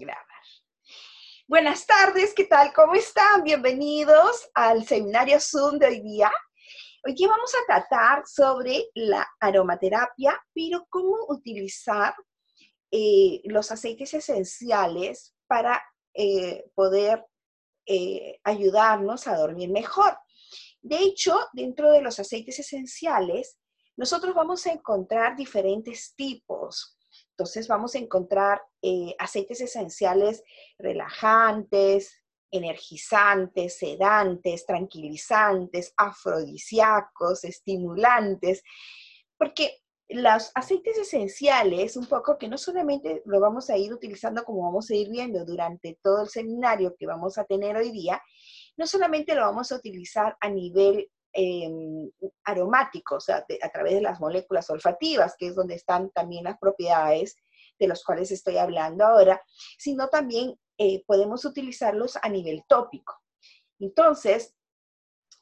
grabar. Buenas tardes, ¿qué tal? ¿Cómo están? Bienvenidos al seminario Zoom de hoy día. Hoy día vamos a tratar sobre la aromaterapia, pero cómo utilizar eh, los aceites esenciales para eh, poder eh, ayudarnos a dormir mejor. De hecho, dentro de los aceites esenciales, nosotros vamos a encontrar diferentes tipos. Entonces vamos a encontrar eh, aceites esenciales relajantes, energizantes, sedantes, tranquilizantes, afrodisíacos, estimulantes, porque los aceites esenciales, un poco que no solamente lo vamos a ir utilizando como vamos a ir viendo durante todo el seminario que vamos a tener hoy día, no solamente lo vamos a utilizar a nivel Em, aromáticos, a, través de las moléculas olfativas, que es donde están también las propiedades de las cuales estoy hablando ahora, sino también eh, podemos utilizarlos a nivel tópico. Entonces,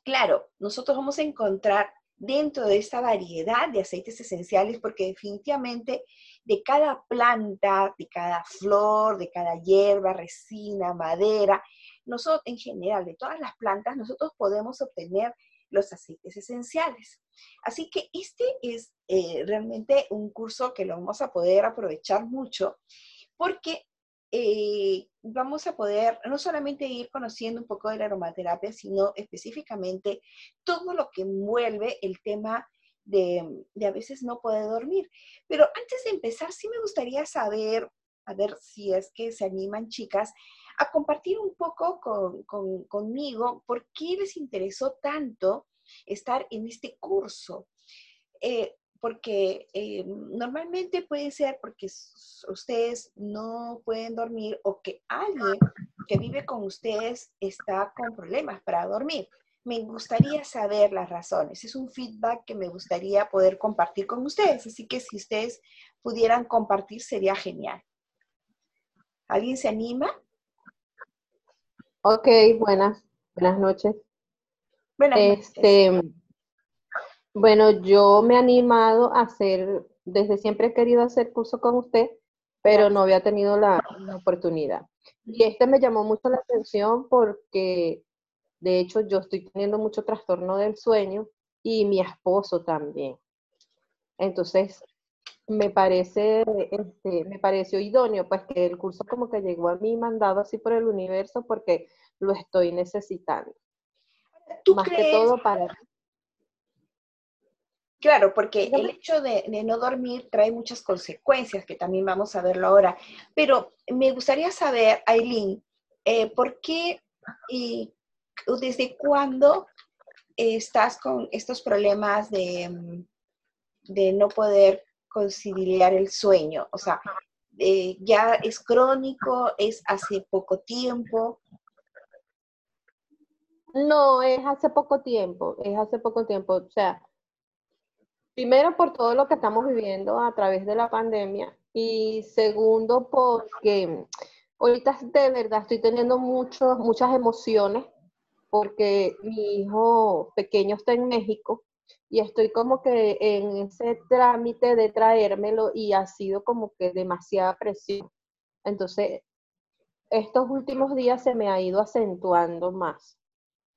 claro, nosotros vamos a encontrar dentro de esta variedad de aceites esenciales, porque definitivamente de cada planta, de cada flor, de cada hierba, resina, madera, nosotros en general, de todas las plantas, nosotros podemos obtener los aceites esenciales. Así que este es eh, realmente un curso que lo vamos a poder aprovechar mucho porque eh, vamos a poder no solamente ir conociendo un poco de la aromaterapia, sino específicamente todo lo que envuelve el tema de, de, a veces no poder dormir. Pero antes de empezar, sí me gustaría saber, a ver si es que se animan chicas, a compartir un poco conmigo por qué les interesó tanto estar en este curso. Eh, porque eh, normalmente puede ser porque ustedes no pueden dormir o que alguien que vive con ustedes está con problemas para dormir. Me gustaría saber las razones. Es un feedback que me gustaría poder compartir con ustedes. Así que si ustedes pudieran compartir sería genial. ¿Alguien se anima? Ok, buenas, buenas noches. Buenas este, noches. Bueno, yo me he animado a hacer, desde siempre he querido hacer curso con usted, pero no había tenido la, oportunidad. Y este me llamó mucho la atención porque, de hecho, yo estoy teniendo mucho trastorno del sueño y mi esposo también. Entonces, me parece, este, me pareció idóneo, pues que el curso como que llegó a mí mandado así por el universo porque lo estoy necesitando. Más que todo para... Claro, porque el hecho de, no dormir trae muchas consecuencias, que también vamos a verlo ahora. Pero me gustaría saber, Aileen, eh, ¿por qué y desde cuándo estás con estos problemas de, de no poder conciliar el sueño? O sea, eh, ¿ya es crónico? ¿Es hace poco tiempo? No, es hace poco tiempo, es hace poco tiempo. O sea, primero por todo lo que estamos viviendo a través de la pandemia y segundo porque ahorita de verdad estoy teniendo muchos, muchas emociones porque mi hijo pequeño está en México y estoy como que en ese trámite de traérmelo y ha sido como que demasiada presión. Entonces, estos últimos días se me ha ido acentuando más,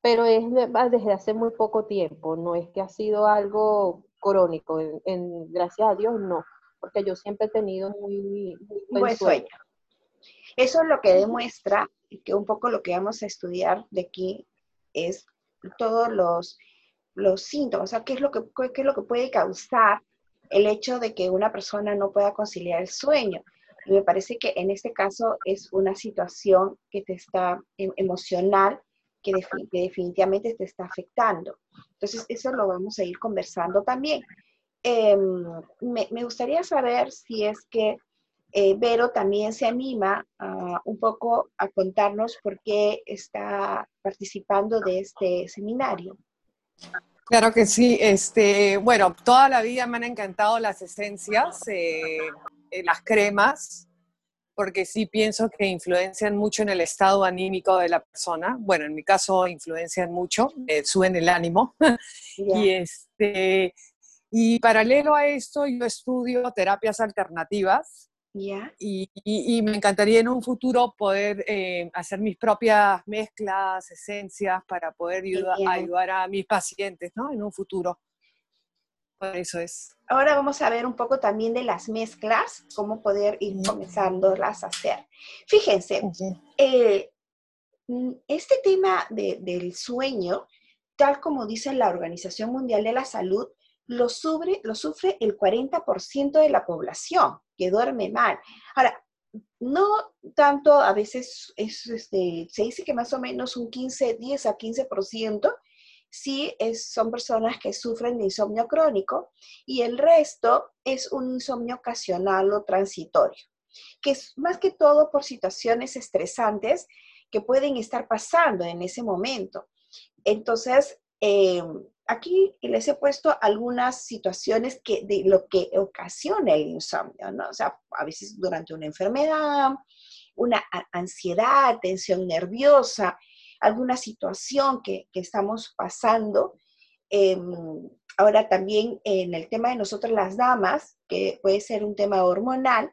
pero es desde hace muy poco tiempo, no es que ha sido algo crónico, en, gracias a Dios no, porque yo siempre he tenido muy, buen, sueño. Eso es lo que demuestra que un poco lo que vamos a estudiar de aquí es todos los los síntomas, o sea, qué es, lo que, qué es lo que puede causar el hecho de que una persona no pueda conciliar el sueño. Y me parece que en este caso es una situación que te está em, emocional, que, definitivamente te está afectando. Entonces, eso lo vamos a ir conversando también. Em, me, gustaría saber si es que eh, Vero también se anima un poco a contarnos por qué está participando de este seminario. Claro que sí. Este, bueno, toda la vida me han encantado las esencias, eh, eh, las cremas, porque sí pienso que influencian mucho en el estado anímico de la persona. Bueno, en mi caso influencian mucho, suben el ánimo. y, este, y paralelo a esto, yo estudio terapias alternativas ¿Ya? Y, me encantaría en un futuro poder eh, hacer mis propias mezclas, esencias, para poder ayudar a mis pacientes, ¿no? En un futuro. Por eso es. Ahora vamos a ver un poco también de las mezclas, cómo poder ir comenzándolas a hacer. Fíjense, eh, mm, este tema del sueño, tal como dice la Organización Mundial de la Salud, lo sufre, lo sufre el 40% de la población que duerme mal. Ahora, no tanto, a veces es, este, se dice que más o menos un 15, 10 a 15% sí son personas que sufren de insomnio crónico y el resto es un insomnio ocasional o transitorio, que es más que todo por situaciones estresantes que pueden estar pasando en ese momento. Entonces, eh, aquí les he puesto algunas situaciones que, de lo que ocasiona el insomnio, ¿no? O sea, a veces durante una enfermedad, una ansiedad, tensión nerviosa, alguna situación que, estamos pasando. Em, ahora también en el tema de nosotras las damas, que puede ser un tema hormonal,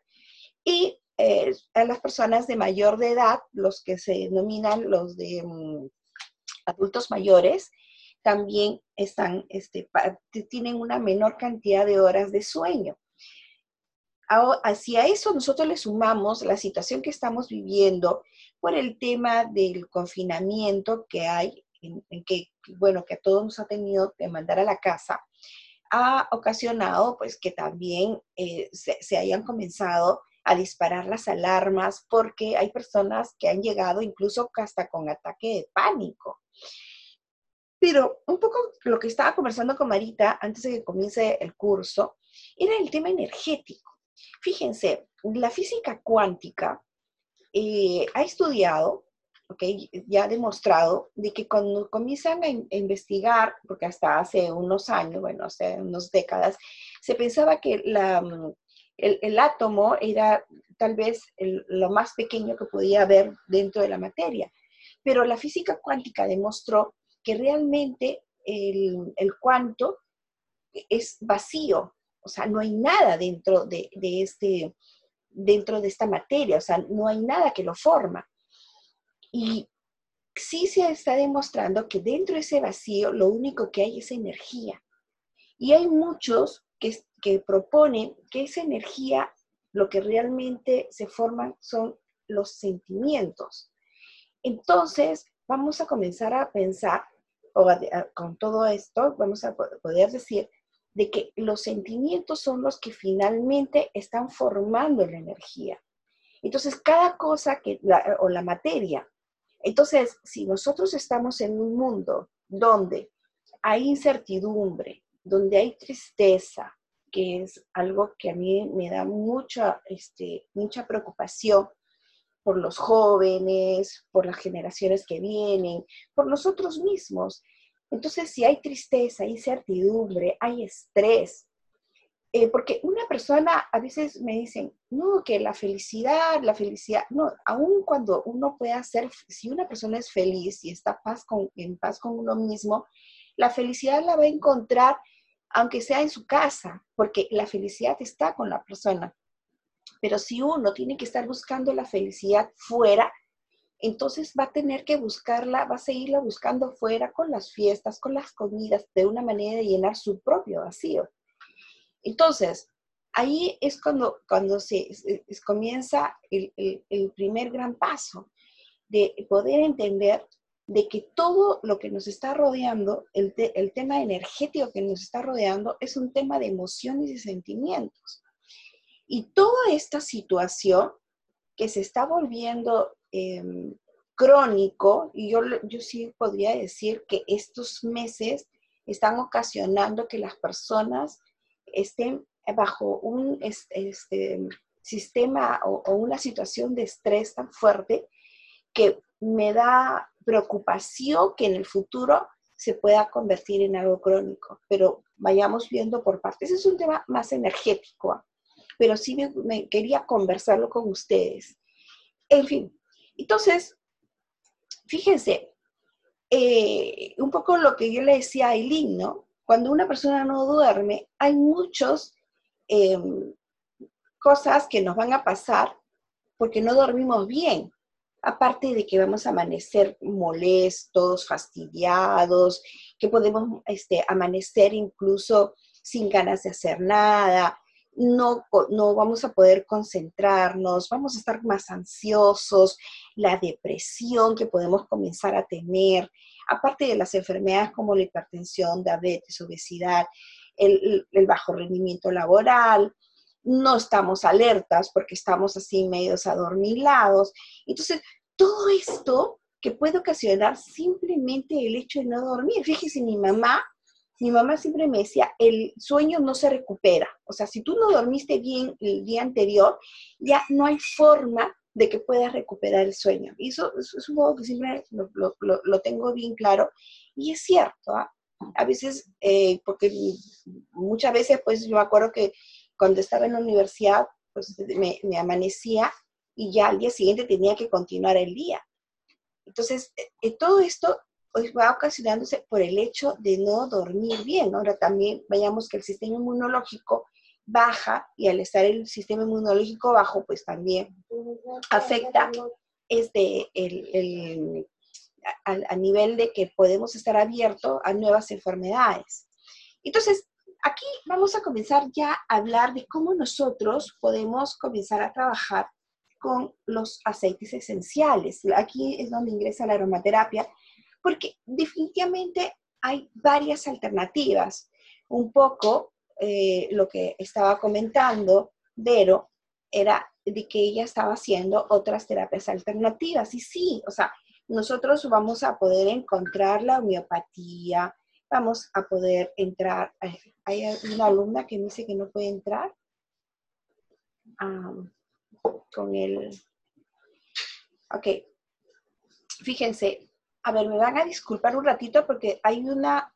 y eh, a las personas de mayor de edad, los que se denominan los de mm, adultos mayores, también están, este, tienen una menor cantidad de horas de sueño. Hacia eso nosotros le sumamos la situación que estamos viviendo por el tema del confinamiento que hay, que, bueno, que a todos nos ha tenido que mandar a la casa, ha ocasionado pues que también eh, se, se, hayan comenzado a disparar las alarmas porque hay personas que han llegado incluso hasta con ataque de pánico. Pero un poco lo que estaba conversando con Marita antes de que comience el curso era el tema energético. Fíjense, la física cuántica eh, ha estudiado, okay, ya ha demostrado, de que cuando comienzan a, investigar, porque hasta hace unos años, bueno, hace unas décadas, se pensaba que la, el, átomo era tal vez lo más pequeño que podía haber dentro de la materia. Pero la física cuántica demostró que realmente el, el cuanto es vacío, o sea, no hay nada dentro de, este, dentro de esta materia, o sea, no hay nada que lo forma. Y sí se está demostrando que dentro de ese vacío lo único que hay es energía. Y hay muchos que, que proponen que esa energía, lo que realmente se forman son los sentimientos. Entonces, vamos a comenzar a pensar, o con todo esto, vamos a poder decir de que los sentimientos son los que finalmente están formando la energía. Entonces, cada cosa que, o la materia, entonces, si nosotros estamos en un mundo donde hay incertidumbre, donde hay tristeza, que es algo que a mí me da mucha, este, mucha preocupación, por los jóvenes, por las generaciones que vienen, por nosotros mismos. Entonces, si hay tristeza, hay incertidumbre, hay estrés, eh, porque una persona a veces me dicen, no, que la felicidad, la felicidad, no, aun cuando uno puede hacer, si una persona es feliz y está paz con, en paz con uno mismo, la felicidad la va a encontrar aunque sea en su casa, porque la felicidad está con la persona. Pero si uno tiene que estar buscando la felicidad fuera, entonces va a tener que buscarla, va a seguirla buscando fuera con las fiestas, con las comidas, de una manera de llenar su propio vacío. Entonces, ahí es cuando, cuando se, comienza el, primer gran paso de poder entender de que todo lo que nos está rodeando, el, el tema energético que nos está rodeando, es un tema de emociones y sentimientos. Y toda esta situación que se está volviendo em, crónico, y yo, yo sí podría decir que estos meses están ocasionando que las personas estén bajo un este, sistema o, o, una situación de estrés tan fuerte que me da preocupación que en el futuro se pueda convertir en algo crónico. Pero vayamos viendo por partes. Ese es un tema más energético pero sí me, quería conversarlo con ustedes. En fin, entonces, fíjense, eh, un poco lo que yo le decía a Aileen, ¿no? Cuando una persona no duerme, hay muchos, em, cosas que nos van a pasar porque no dormimos bien. Aparte de que vamos a amanecer molestos, fastidiados, que podemos este, amanecer incluso sin ganas de hacer nada, no, no vamos a poder concentrarnos, vamos a estar más ansiosos, la depresión que podemos comenzar a tener, aparte de las enfermedades como la hipertensión, diabetes, obesidad, el, bajo rendimiento laboral, no estamos alertas porque estamos así medios adormilados. Entonces, todo esto que puede ocasionar simplemente el hecho de no dormir. Fíjese, mi mamá, mi mamá siempre me decía, el sueño no se recupera. O sea, si tú no dormiste bien el día anterior, ya no hay forma de que puedas recuperar el sueño. Y eso, es un modo que siempre lo, tengo bien claro. Y es cierto, ¿ah? a veces, eh, porque muchas veces, pues yo me acuerdo que cuando estaba en la universidad, pues me, amanecía y ya al día siguiente tenía que continuar el día. Entonces, eh, eh, todo esto pues, va ocasionándose por el hecho de no dormir bien. Ahora también veamos que el sistema inmunológico baja y al estar el sistema inmunológico bajo, pues también afecta este, el, a, nivel de que podemos estar abiertos a nuevas enfermedades. Entonces, aquí vamos a comenzar ya a hablar de cómo nosotros podemos comenzar a trabajar con los aceites esenciales. Aquí es donde ingresa la aromaterapia, porque definitivamente hay varias alternativas. Un poco eh, lo que estaba comentando Vero era de que ella estaba haciendo otras terapias alternativas. Y sí, o sea, nosotros vamos a poder encontrar la homeopatía, vamos a poder entrar. Hay una alumna que me dice que no puede entrar con el... Ok, fíjense, a ver, me van a disculpar un ratito porque hay una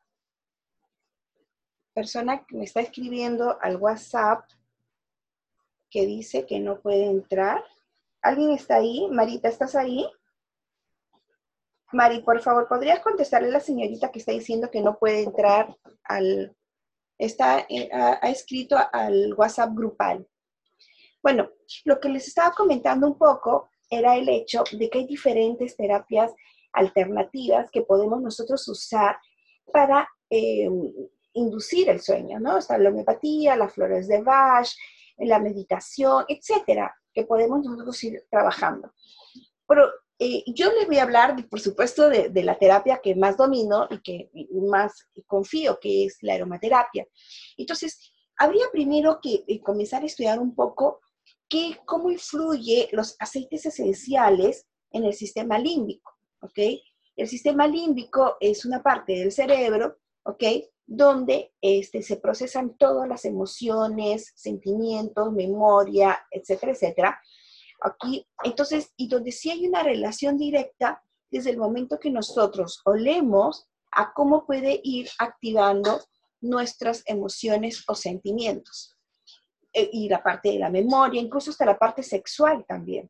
persona que me está escribiendo al WhatsApp que dice que no puede entrar. ¿Alguien está ahí? Marita, ¿estás ahí? Mari, por favor, ¿podrías contestarle a la señorita que está diciendo que no puede entrar al... Está, eh, ha, escrito al WhatsApp grupal. Bueno, lo que les estaba comentando un poco era el hecho de que hay diferentes terapias alternativas que podemos nosotros usar para eh, inducir el sueño, ¿no? Está la homeopatía, las flores de Bach, la meditación, etcétera, que podemos nosotros ir trabajando. Pero eh, yo les voy a hablar, por supuesto, de, la terapia que más domino y que más confío, que es la aromaterapia. Entonces, habría primero que eh, comenzar a estudiar un poco qué, cómo influye los aceites esenciales en el sistema límbico, ¿ok? El sistema límbico es una parte del cerebro, ¿ok? donde este, se procesan todas las emociones, sentimientos, memoria, etcétera, etcétera. Aquí, entonces, y donde sí hay una relación directa desde el momento que nosotros olemos a cómo puede ir activando nuestras emociones o sentimientos. E, y la parte de la memoria, incluso hasta la parte sexual también.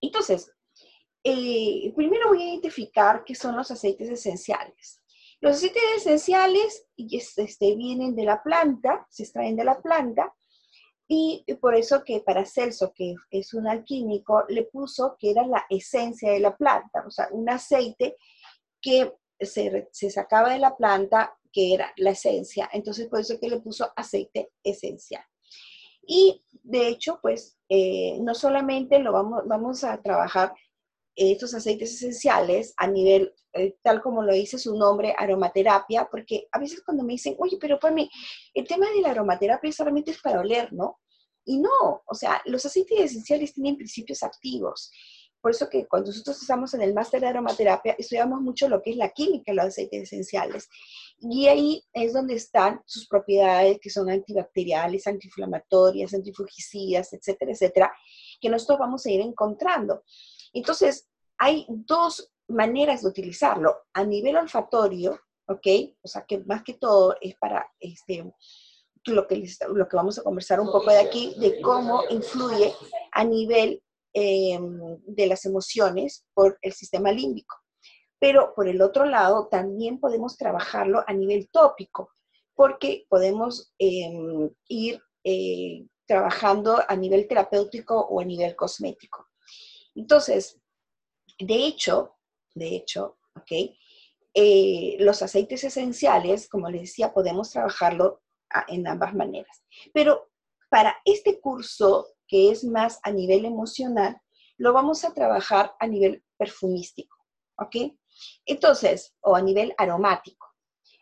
Entonces, eh, primero voy a identificar qué son los aceites esenciales. Los aceites esenciales este, vienen de la planta, se extraen de la planta, y por eso que para Celso, que es un alquímico, le puso que era la esencia de la planta, o sea, un aceite que se, sacaba de la planta, que era la esencia. Entonces, por eso que le puso aceite esencial. Y de hecho, pues, eh, no solamente lo vamos, vamos a trabajar estos aceites esenciales a nivel, eh, tal como lo dice su nombre, aromaterapia, porque a veces cuando me dicen, oye, pero para mí, el tema de la aromaterapia solamente es para oler, ¿no? Y no, o sea, los aceites esenciales tienen principios activos. Por eso que cuando nosotros estamos en el máster de aromaterapia, estudiamos mucho lo que es la química de los aceites esenciales. Y ahí es donde están sus propiedades, que son antibacteriales, antiinflamatorias, antifugicidas, etcétera, etcétera, que nosotros vamos a ir encontrando. Entonces, hay dos maneras de utilizarlo. A nivel olfatorio, ¿ok? O sea, que más que todo es para este, lo, que, vamos a conversar un poco de aquí, de cómo influye a nivel em, de las emociones por el sistema límbico. Pero por el otro lado, también podemos trabajarlo a nivel tópico, porque podemos em, ir eh, trabajando a nivel terapéutico o a nivel cosmético. Entonces, de hecho, de hecho, ¿ok? Eh, los aceites esenciales, como les decía, podemos trabajarlo en ambas maneras. Pero para este curso, que es más a nivel emocional, lo vamos a trabajar a nivel perfumístico, ¿ok? Entonces, o a nivel aromático.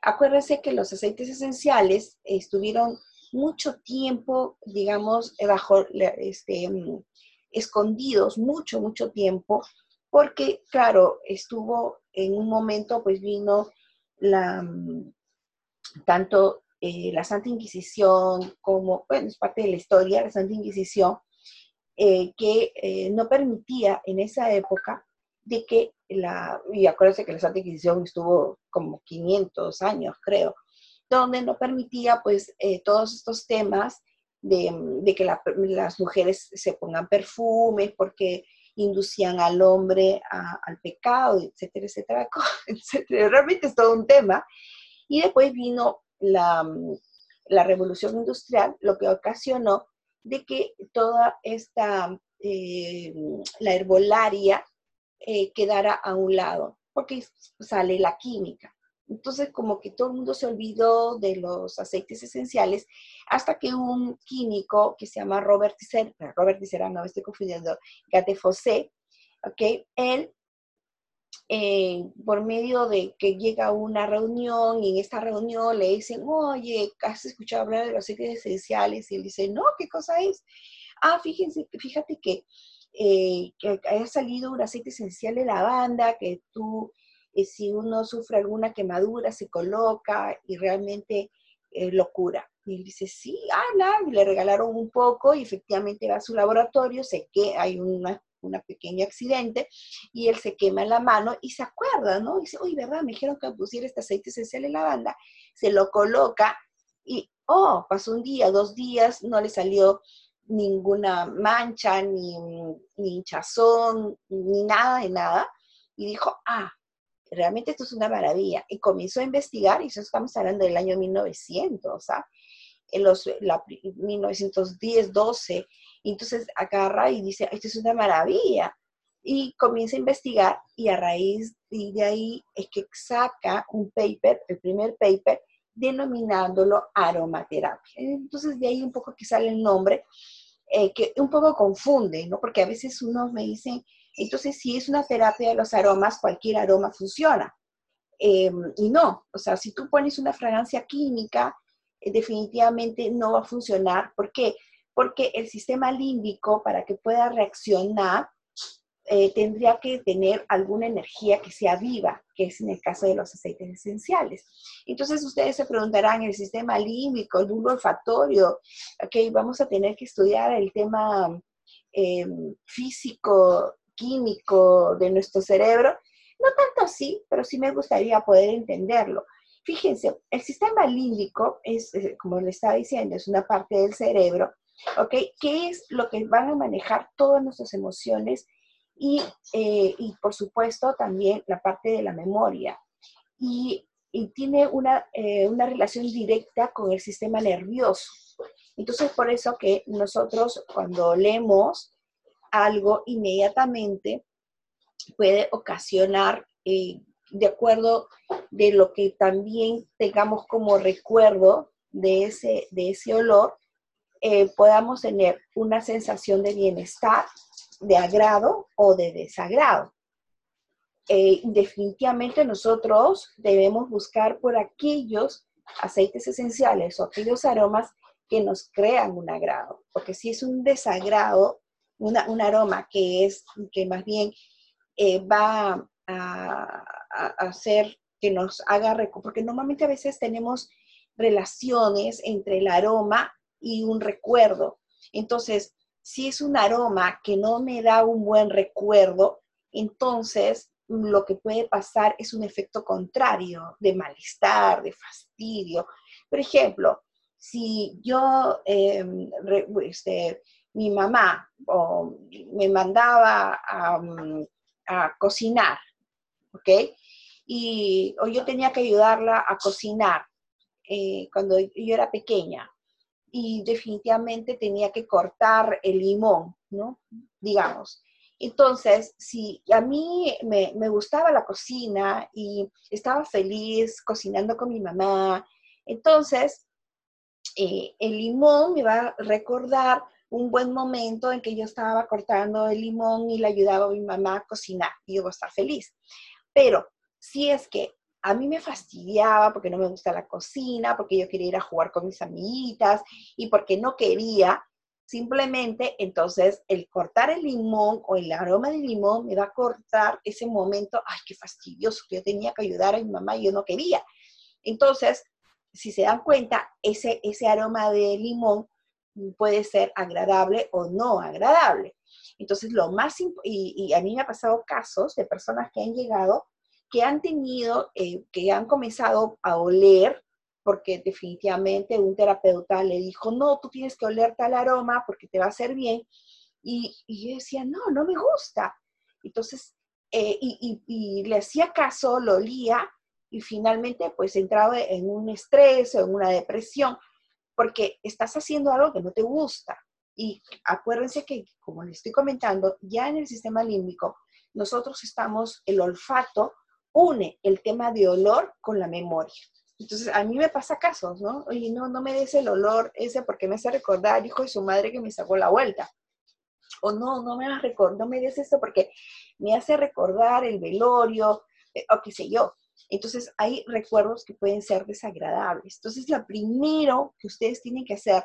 Acuérdense que los aceites esenciales estuvieron mucho tiempo, digamos, bajo, este, mm, escondidos, mucho, mucho tiempo, porque, claro, estuvo en un momento, pues vino la, mm, tanto eh, la Santa Inquisición como, bueno, es parte de la historia, la Santa Inquisición, eh, que eh, no permitía en esa época de que la, y acuérdense que la Santa Inquisición estuvo como 500 años, creo, donde no permitía pues todos estos temas de, que las mujeres se pongan perfumes porque inducían al hombre al pecado, etcétera, etcétera, etcétera. Realmente es todo un tema. Y después vino la, la revolución industrial, lo que ocasionó de que toda esta, eh, la herbolaria eh, quedara a un lado, porque sale la química. Entonces, como que todo el mundo se olvidó de los aceites esenciales hasta que un químico que se llama Robert Tisser, Robert Tisser, no estoy confundiendo, Gate Fossé, ¿ok? Él, eh, por medio de que llega a una reunión y en esta reunión le dicen, oye, ¿has escuchado hablar de los aceites esenciales? Y él dice, no, ¿qué cosa es? Ah, fíjense, fíjate que, eh, haya salido un aceite esencial de lavanda, que tú si uno sufre alguna quemadura, se coloca y realmente eh, lo cura. Y él dice, sí, ah, y le regalaron un poco y efectivamente va a su laboratorio, sé que hay una, una pequeño accidente y él se quema la mano y se acuerda, ¿no? Y dice, uy, ¿verdad? Me dijeron que pusiera este aceite esencial en lavanda, se lo coloca y, oh, pasó un día, dos días, no le salió ninguna mancha, ni, ni hinchazón, ni nada de nada. Y dijo, ah, realmente esto es una maravilla. Y comenzó a investigar, y eso estamos hablando del año 1900, ¿ah? en los la, 1910, 12, y entonces agarra y dice, esto es una maravilla. Y comienza a investigar y a raíz de ahí es que saca un paper, el primer paper, denominándolo aromaterapia. Entonces de ahí un poco que sale el nombre, eh, que un poco confunde, ¿no? Porque a veces unos me dicen, entonces, si es una terapia de los aromas, cualquier aroma funciona. Eh, y no, o sea, si tú pones una fragancia química, eh, definitivamente no va a funcionar. ¿Por qué? Porque el sistema límbico, para que pueda reaccionar, eh, tendría que tener alguna energía que sea viva, que es en el caso de los aceites esenciales. Entonces ustedes se preguntarán, el sistema límbico, el bulbo olfatorio, ok, vamos a tener que estudiar el tema físico químico de nuestro cerebro. No tanto así, pero sí me gustaría poder entenderlo. Fíjense, el sistema límbico es, eh, como le estaba diciendo, es una parte del cerebro, ¿ok? Que es lo que van a manejar todas nuestras emociones y, eh, y por supuesto, también la parte de la memoria. Y, y tiene una, eh, una relación directa con el sistema nervioso. Entonces, por eso que nosotros cuando leemos algo inmediatamente puede ocasionar, eh, de acuerdo de lo que también tengamos como recuerdo de ese, de ese olor, eh, podamos tener una sensación de bienestar, de agrado o de desagrado. Eh, definitivamente nosotros debemos buscar por aquellos aceites esenciales o aquellos aromas que nos crean un agrado, porque si es un desagrado, un aroma que es, que más bien eh, va a, hacer que nos haga, porque normalmente a veces tenemos relaciones entre el aroma y un recuerdo. Entonces, si es un aroma que no me da un buen recuerdo, entonces lo que puede pasar es un efecto contrario de malestar, de fastidio. Por ejemplo, si yo em, este, mi mamá me mandaba a, cocinar, ¿ok? Y, o yo tenía que ayudarla a cocinar eh, cuando yo era pequeña. y definitivamente tenía que cortar el limón, ¿no? Digamos. Entonces, si a mí me, gustaba la cocina y estaba feliz cocinando con mi mamá, entonces eh, el limón me va a recordar un buen momento en que yo estaba cortando el limón y le ayudaba a mi mamá a cocinar y yo voy a estar feliz. Pero si es que a mí me fastidiaba porque no me gusta la cocina, porque yo quería ir a jugar con mis amiguitas y porque no quería, simplemente entonces el cortar el limón o el aroma del limón me va a cortar ese momento, ay, qué fastidioso, que yo tenía que ayudar a mi mamá y yo no quería. Entonces, si se dan cuenta, ese, ese aroma de limón puede ser agradable o no agradable. Entonces, lo más, y, y a mí me ha pasado casos de personas que han llegado que han tenido, eh, que han comenzado a oler, porque definitivamente un terapeuta le dijo, no, tú tienes que oler tal aroma porque te va a hacer bien. Y, y yo decía, no, no me gusta. Entonces, eh, y, y, le hacía caso, lo olía y finalmente pues entraba en un estrés o en una depresión porque estás haciendo algo que no te gusta. Y acuérdense que, como les estoy comentando, ya en el sistema límbico, nosotros estamos, el olfato une el tema de olor con la memoria. Entonces, a mí me pasa casos, ¿no? Oye, no, no me des el olor ese porque me hace recordar hijo de su madre que me sacó la vuelta. O no, no me, no me des esto porque me hace recordar el velorio, eh, o qué sé yo. Entonces, hay recuerdos que pueden ser desagradables. Entonces, lo primero que ustedes tienen que hacer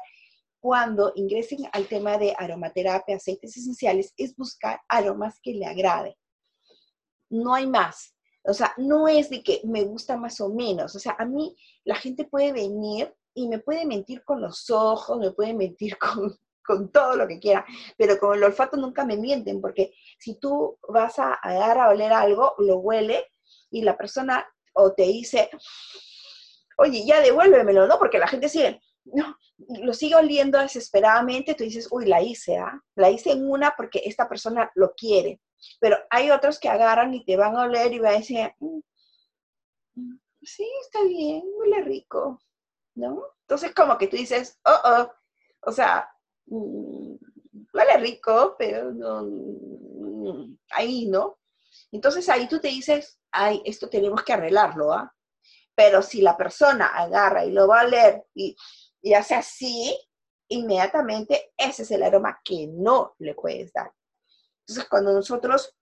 cuando ingresen al tema de aromaterapia, aceites esenciales, es buscar aromas que le agraden. No hay más. O sea, no es de que me gusta más o menos. O sea, a mí la gente puede venir y me puede mentir con los ojos, me puede mentir con, todo lo que quiera, pero con el olfato nunca me mienten, porque si tú vas a, dar a oler algo, lo huele y la persona o te dice, oye, ya devuélvemelo, ¿no? Porque la gente sigue, no, lo sigue oliendo desesperadamente, tú dices, uy, la hice, ¿ah? La hice en una porque esta persona lo quiere. Pero hay otros que agarran y te van a oler y van a decir, mm, mm, sí, está bien, huele rico, ¿no? Entonces como que tú dices, oh, oh, o sea, mm, huele rico, pero no, ahí, ¿no? Entonces ahí tú te dices, ay, esto tenemos que arreglarlo, ¿ah? Pero si la persona agarra y lo va a oler y, y hace así, inmediatamente ese es el aroma que no le puedes dar. Entonces, cuando nosotros,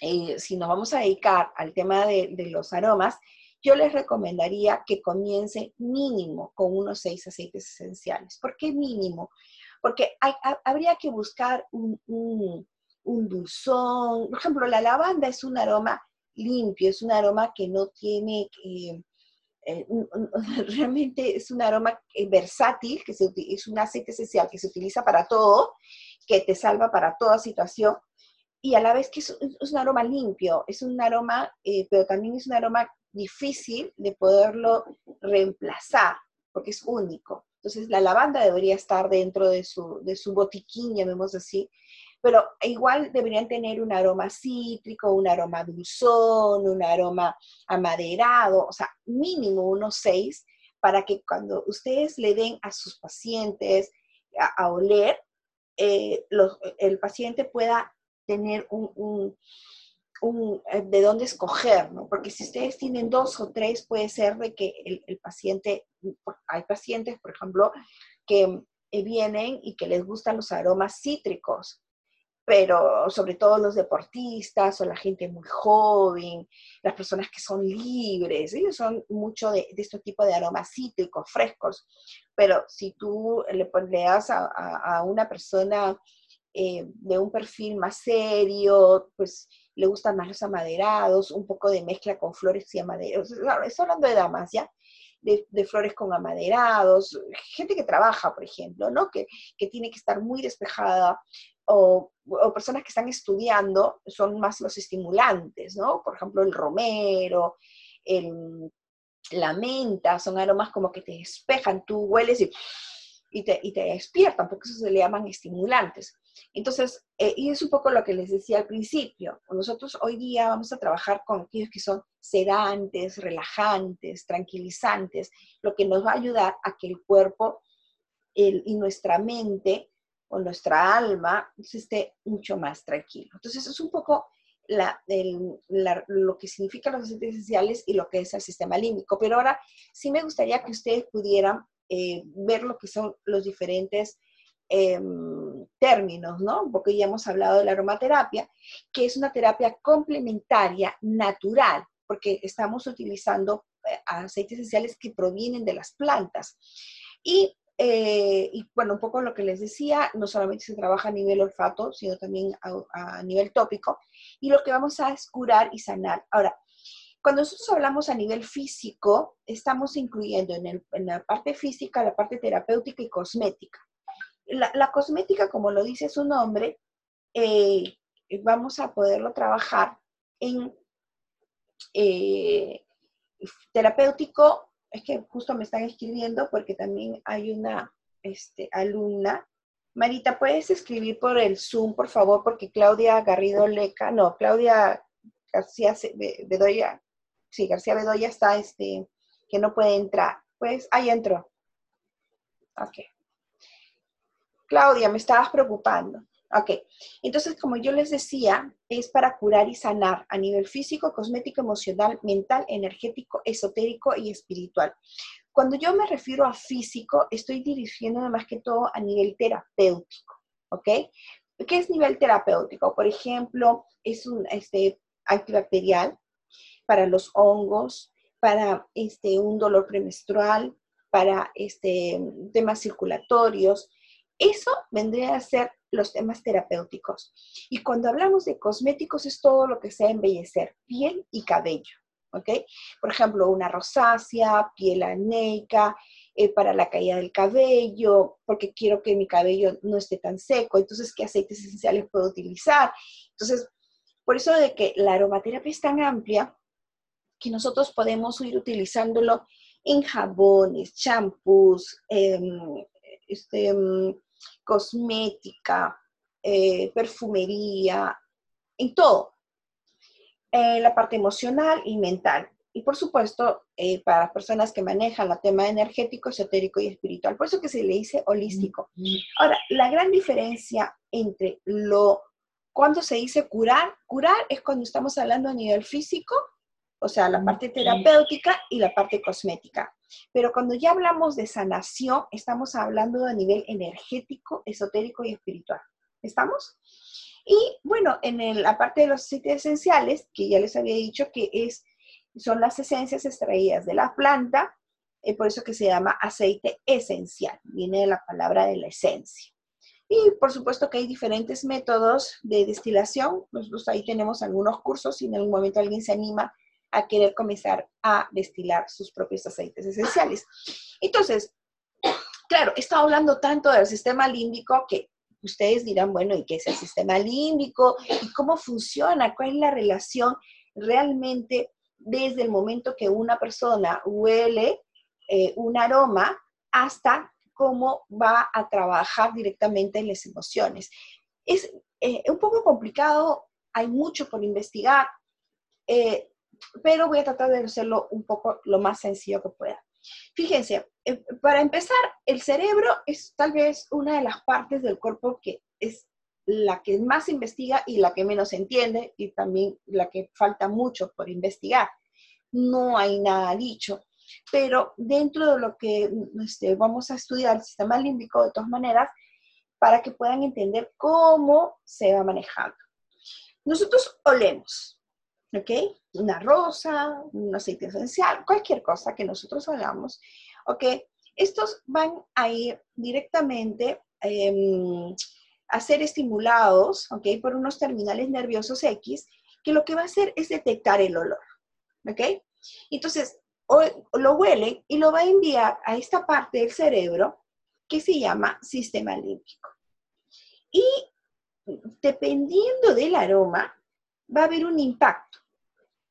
eh, si nos vamos a dedicar al tema de, los aromas, yo les recomendaría que comience mínimo con unos seis aceites esenciales. ¿Por qué mínimo? Porque habría que buscar un, dulzón. Por ejemplo, la lavanda es un aroma limpio, es un aroma que no tiene... Eh, eh, realmente es un aroma versátil, que es un aceite esencial que se utiliza para todo, que te salva para toda situación y a la vez que es, un aroma limpio, es un aroma, eh, pero también es un aroma difícil de poderlo reemplazar, porque es único. Entonces la lavanda debería estar dentro de su, de su botiquín, llamémoslo así, pero igual deberían tener un aroma cítrico, un aroma dulzón, un aroma amaderado, o sea, mínimo unos seis, para que cuando ustedes le den a sus pacientes a, oler, eh, el paciente pueda tener un, eh, de dónde escoger, ¿no? Porque si ustedes tienen dos o tres, puede ser de que el, paciente, hay pacientes, por ejemplo, que eh, vienen y que les gustan los aromas cítricos, pero sobre todo los deportistas o la gente muy joven, las personas que son libres, ellos son mucho de, este tipo de aromas cítricos, frescos, pero si tú le, le das a una persona eh, de un perfil más serio, pues le gustan más los amaderados, un poco de mezcla con flores y amaderados. Estoy hablando de damas, ¿ya? De, flores con amaderados, gente que trabaja, por ejemplo, ¿no? Que, tiene que estar muy despejada, o, personas que están estudiando, son más los estimulantes, ¿no? Por ejemplo, el romero, el, la menta, son aromas como que te despejan, tú hueles y, y, te, y te despiertan, porque eso se le llaman estimulantes. Entonces, eh, y es un poco lo que les decía al principio. Nosotros hoy día vamos a trabajar con aquellos que son sedantes, relajantes, tranquilizantes, lo que nos va a ayudar a que el cuerpo y nuestra mente o nuestra alma esté mucho más tranquilo. Entonces, eso es un poco lo que significan los aceites esenciales y lo que es el sistema límbico. Pero ahora sí me gustaría que ustedes pudieran eh, ver lo que son los diferentes em, términos, ¿no? Porque ya hemos hablado de la aromaterapia, que es una terapia complementaria, natural, porque estamos utilizando eh, aceites esenciales que provienen de las plantas. Y eh, y bueno, un poco lo que les decía, no solamente se trabaja a nivel olfato, sino también a, nivel tópico. Y lo que vamos a es curar y sanar. Ahora, cuando nosotros hablamos a nivel físico, estamos incluyendo en, la parte física, la parte terapéutica y cosmética. La, cosmética, como lo dice su nombre, eh, vamos a poderlo trabajar en eh, terapéutico es que justo me están escribiendo porque también hay una este, alumna. Marita, ¿puedes escribir por el Zoom, por favor? Porque Claudia Garrido Leca, no, Claudia García Bedoya, sí, García Bedoya está, este, que no puede entrar. Pues, ahí entró. Ok. Claudia, me estabas preocupando. Ok, entonces como yo les decía, es para curar y sanar a nivel físico, cosmético, emocional, mental, energético, esotérico y espiritual. Cuando yo me refiero a físico, estoy dirigiéndome más que todo a nivel terapéutico, ¿ok? ¿Qué es nivel terapéutico? Por ejemplo, es un este, antibacterial para los hongos, para este, un dolor premenstrual, para este, temas circulatorios. Eso vendría a ser los temas terapéuticos. Y cuando hablamos de cosméticos es todo lo que sea embellecer, piel y cabello. ¿Ok? Por ejemplo, una rosácea, piel aneica, eh, para la caída del cabello, porque quiero que mi cabello no esté tan seco, entonces, ¿qué aceites esenciales puedo utilizar? Entonces, por eso de que la aromaterapia es tan amplia que nosotros podemos ir utilizándolo en jabones, champús, em, este, em, cosmética, eh, perfumería, en todo. Eh, la parte emocional y mental. Y por supuesto, eh, para las personas que manejan el tema energético, esotérico y espiritual. Por eso que se le dice holístico. Ahora, la gran diferencia entre lo, cuando se dice curar, curar es cuando estamos hablando a nivel físico, o sea, la parte terapéutica y la parte cosmética. Pero cuando ya hablamos de sanación, estamos hablando a nivel energético, esotérico y espiritual. ¿Estamos? Y bueno, en la parte de los aceites esenciales, que ya les había dicho que es, son las esencias extraídas de la planta, eh, por eso que se llama aceite esencial, viene de la palabra de la esencia. Y por supuesto que hay diferentes métodos de destilación. Nosotros ahí tenemos algunos cursos, si en algún momento alguien se anima a querer comenzar a destilar sus propios aceites esenciales. Entonces, claro, he estado hablando tanto del sistema límbico que ustedes dirán, bueno, ¿y qué es el sistema límbico? ¿Y cómo funciona? ¿Cuál es la relación realmente desde el momento que una persona huele eh, un aroma hasta cómo va a trabajar directamente en las emociones? Es eh, un poco complicado, hay mucho por investigar. Eh, pero voy a tratar de hacerlo un poco lo más sencillo que pueda. Fíjense, eh, para empezar, el cerebro es tal vez una de las partes del cuerpo que es la que más investiga y la que menos entiende y también la que falta mucho por investigar. No hay nada dicho, pero dentro de lo que este, vamos a estudiar el sistema límbico de todas maneras, para que puedan entender cómo se va manejando. Nosotros olemos, ¿ok? Una rosa, un aceite esencial, cualquier cosa que nosotros hagamos, ¿ok? Estos van a ir directamente em, a ser estimulados, ¿ok? Por unos terminales nerviosos X, que lo que va a hacer es detectar el olor, ¿ok? Entonces, lo huele y lo va a enviar a esta parte del cerebro que se llama sistema límbico. Y dependiendo del aroma, va a haber un impacto.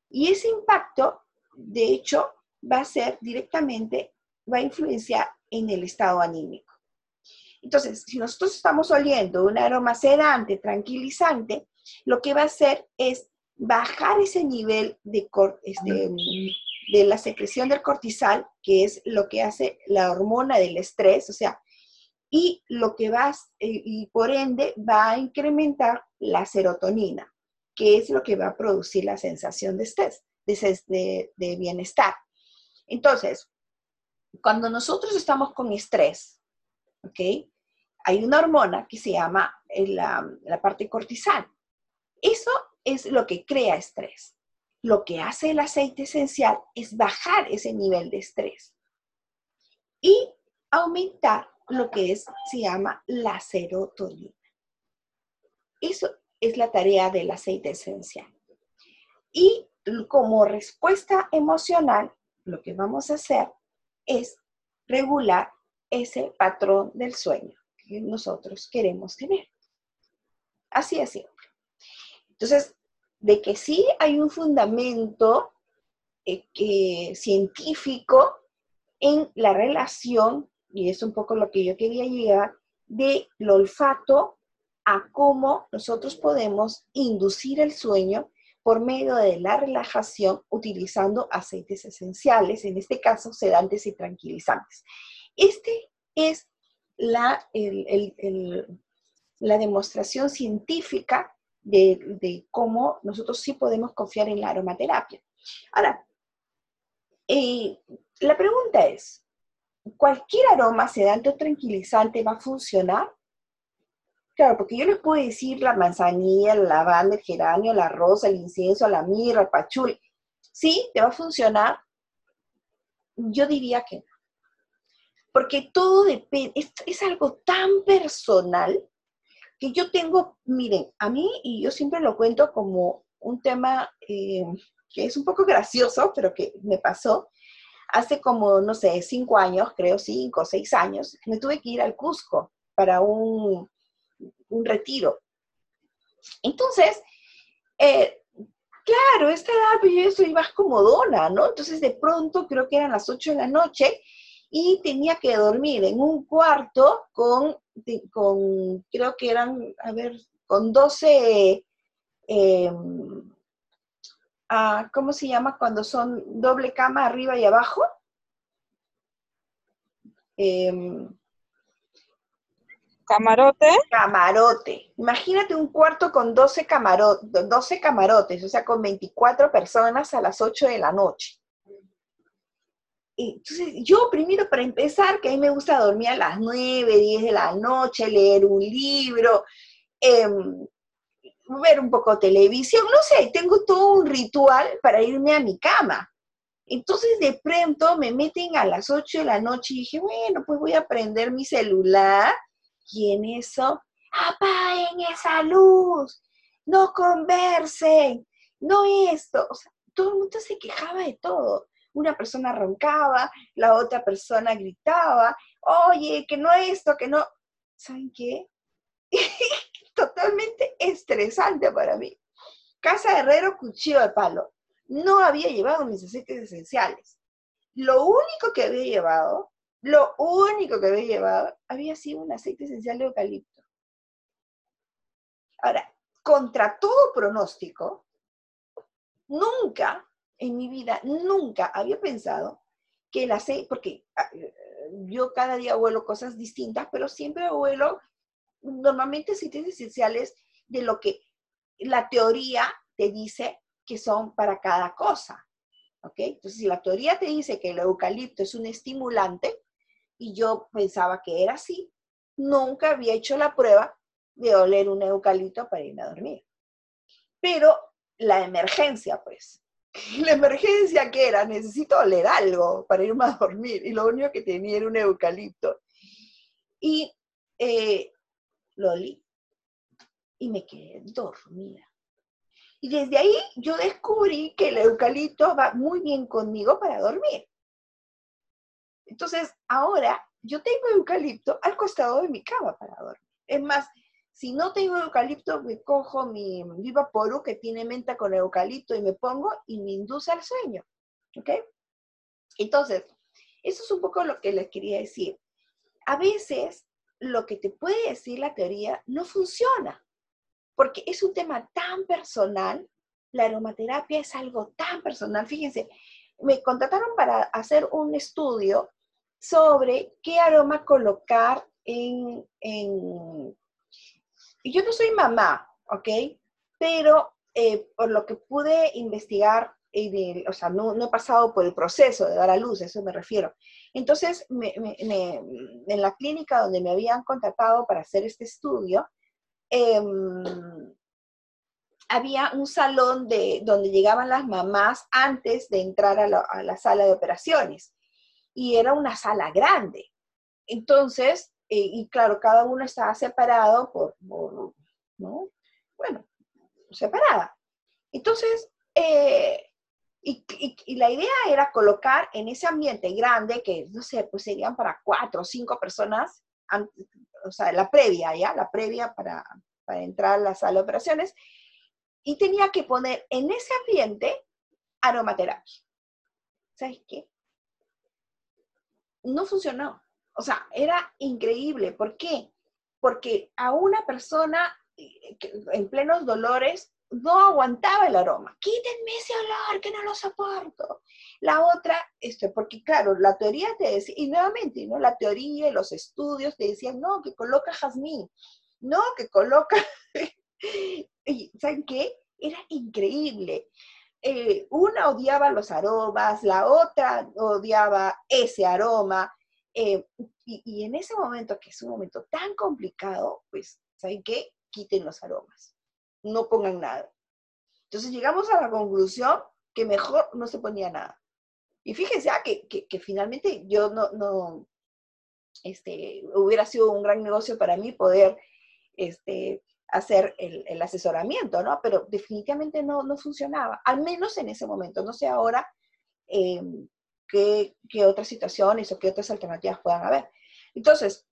Y ese impacto, de hecho, va a ser directamente, va a influenciar en el estado anímico. Entonces, si nosotros estamos oliendo un aroma sedante, tranquilizante, lo que va a hacer es bajar ese nivel de, este, de la secreción del cortisol, que es lo que hace la hormona del estrés, o sea, y lo que va, y por ende va a incrementar la serotonina, que es lo que va a producir la sensación de estrés, de, bienestar. Entonces, cuando nosotros estamos con estrés, ¿ok? Hay una hormona que se llama eh, la, la parte cortisol. Eso es lo que crea estrés. Lo que hace el aceite esencial es bajar ese nivel de estrés y aumentar lo que es, se llama la serotonina. Eso es la tarea del aceite esencial. Y como respuesta emocional, lo que vamos a hacer es regular ese patrón del sueño que nosotros queremos tener. Así es simple. Entonces, de que sí hay un fundamento eh, científico en la relación, y es un poco lo que yo quería llegar, del olfato a cómo nosotros podemos inducir el sueño por medio de la relajación utilizando aceites esenciales, en este caso sedantes y tranquilizantes. Este es la, la demostración científica de, cómo nosotros sí podemos confiar en la aromaterapia. Ahora, eh, la pregunta es, ¿cualquier aroma sedante o tranquilizante va a funcionar? Claro, porque yo les puedo decir la manzanilla, la lavanda, el geranio, la rosa, el incienso, la mirra, el pachul. ¿Sí? ¿Te va a funcionar? Yo diría que no. Porque todo depende, es, algo tan personal que yo tengo, miren, a mí, y yo siempre lo cuento como un tema eh, que es un poco gracioso, pero que me pasó. Hace como, no sé, cinco años, creo, cinco o seis años, me tuve que ir al Cusco para un, un retiro. Entonces, eh, claro, esta edad, yo soy más comodona, ¿no? Entonces, de pronto, creo que eran las 8 de la noche y tenía que dormir en un cuarto con, con creo que eran, a ver, con 12, em, ah, ¿cómo se llama cuando son doble cama arriba y abajo? Eh, Camarote. Camarote. Imagínate un cuarto con 12, 12 camarotes, o sea, con 24 personas a las 8 de la noche. Entonces, yo primero para empezar, que a mí me gusta dormir a las 9, 10 de la noche, leer un libro, em, ver un poco televisión, no sé, tengo todo un ritual para irme a mi cama. Entonces de pronto me meten a las 8 de la noche y dije, bueno, pues voy a prender mi celular y en eso, apaguen esa luz, no conversen, no esto. O sea, todo el mundo se quejaba de todo. Una persona roncaba, la otra persona gritaba, oye, que no esto, que no. ¿Saben qué? Totalmente estresante para mí. Casa Herrero, cuchillo de palo. No había llevado mis aceites esenciales. Lo único que había llevado lo único que había llevado había sido un aceite esencial de eucalipto. Ahora, contra todo pronóstico, nunca en mi vida, nunca había pensado que el aceite, porque ah, yo cada día huelo cosas distintas, pero siempre huelo normalmente aceites esenciales de lo que la teoría te dice que son para cada cosa. ¿Ok? Entonces, si la teoría te dice que el eucalipto es un estimulante, y yo pensaba que era así, nunca había hecho la prueba de oler un eucalipto para irme a dormir. Pero la emergencia, pues, la emergencia que era, necesito oler algo para irme a dormir y lo único que tenía era un eucalipto. Y eh, lo olí y me quedé dormida. Y desde ahí yo descubrí que el eucalipto va muy bien conmigo para dormir. Entonces, ahora yo tengo eucalipto al costado de mi cama para dormir. Es más, si no tengo eucalipto, me cojo mi Viva Poru que tiene menta con eucalipto y me pongo y me induce al sueño. ¿Ok? Entonces, eso es un poco lo que les quería decir. A veces lo que te puede decir la teoría no funciona, porque es un tema tan personal. La aromaterapia es algo tan personal. Fíjense, me contrataron para hacer un estudio sobre qué aroma colocar en, yo no soy mamá, ¿ok? Pero eh, por lo que pude investigar, o sea, no, he pasado por el proceso de dar a luz, a eso me refiero. Entonces, en la clínica donde me habían contratado para hacer este estudio, em, había un salón de, donde llegaban las mamás antes de entrar a la, sala de operaciones. Y era una sala grande. Entonces, eh, y claro, cada uno estaba separado por, ¿no? Bueno, separada. Entonces, eh, y, la idea era colocar en ese ambiente grande, que no sé, pues serían para cuatro o cinco personas, o sea, la previa, ¿ya? La previa para, para entrar a la sala de operaciones, y tenía que poner en ese ambiente aromaterapia. ¿Sabes qué? No funcionó. O sea, era increíble. ¿Por qué? Porque a una persona eh, en plenos dolores no aguantaba el aroma. Quítenme ese olor, que no lo soporto. La otra, este, porque claro, la teoría te decía, y nuevamente, ¿no? La teoría y los estudios te decían, no, que coloca jazmín, no, que coloca y ¿saben qué? Era increíble. Eh, una odiaba los aromas, la otra odiaba ese aroma. Eh, y, en ese momento, que es un momento tan complicado, pues, ¿saben qué? Quiten los aromas. No pongan nada. Entonces llegamos a la conclusión que mejor no se ponía nada. Y fíjense ah, que, que, finalmente yo no, no, este, hubiera sido un gran negocio para mí poder este, hacer el, asesoramiento, ¿no? Pero definitivamente no, no, funcionaba, al menos en ese momento. No sé ahora eh, qué, otras situaciones o qué otras alternativas puedan haber. Entonces,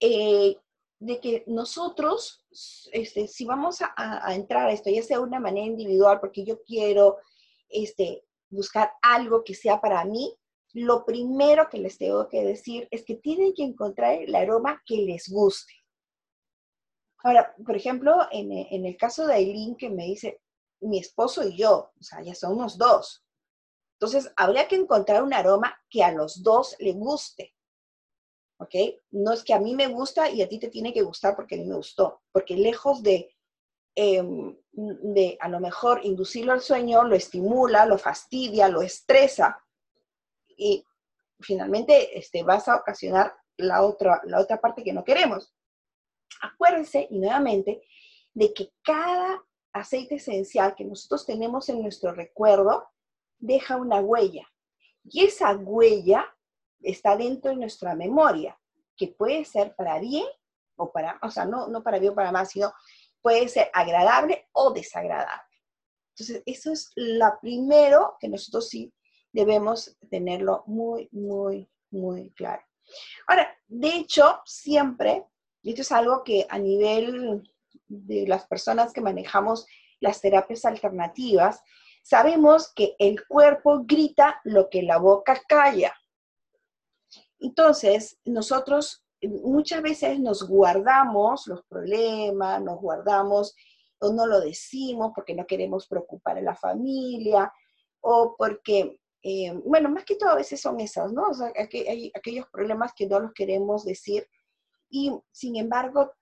eh, de que nosotros, este, si vamos a, entrar a esto, ya sea de una manera individual, porque yo quiero este, buscar algo que sea para mí, lo primero que les tengo que decir es que tienen que encontrar el aroma que les guste. Ahora, por ejemplo, en, el caso de Aileen que me dice, mi esposo y yo, o sea, ya somos dos. Entonces, habría que encontrar un aroma que a los dos le guste. ¿Ok? No es que a mí me gusta y a ti te tiene que gustar porque a mí me gustó. Porque lejos de, em, de a lo mejor inducirlo al sueño, lo estimula, lo fastidia, lo estresa. Y finalmente este, vas a ocasionar la otra, la otra parte que no queremos. Acuérdense, y nuevamente, de que cada aceite esencial que nosotros tenemos en nuestro recuerdo deja una huella. Y esa huella está dentro de nuestra memoria, que puede ser para bien o para, o sea, no, no para bien o para mal, sino puede ser agradable o desagradable. Entonces, eso es lo primero que nosotros sí debemos tenerlo muy, muy, muy claro. Ahora, de hecho, siempre y esto es algo que a nivel de las personas que manejamos las terapias alternativas, sabemos que el cuerpo grita lo que la boca calla. Entonces, nosotros muchas veces nos guardamos los problemas, nos guardamos o no lo decimos porque no queremos preocupar a la familia o porque, eh, bueno, más que todo a veces son esas, ¿no? O sea, hay aquellos problemas que no los queremos decir y sin embargo,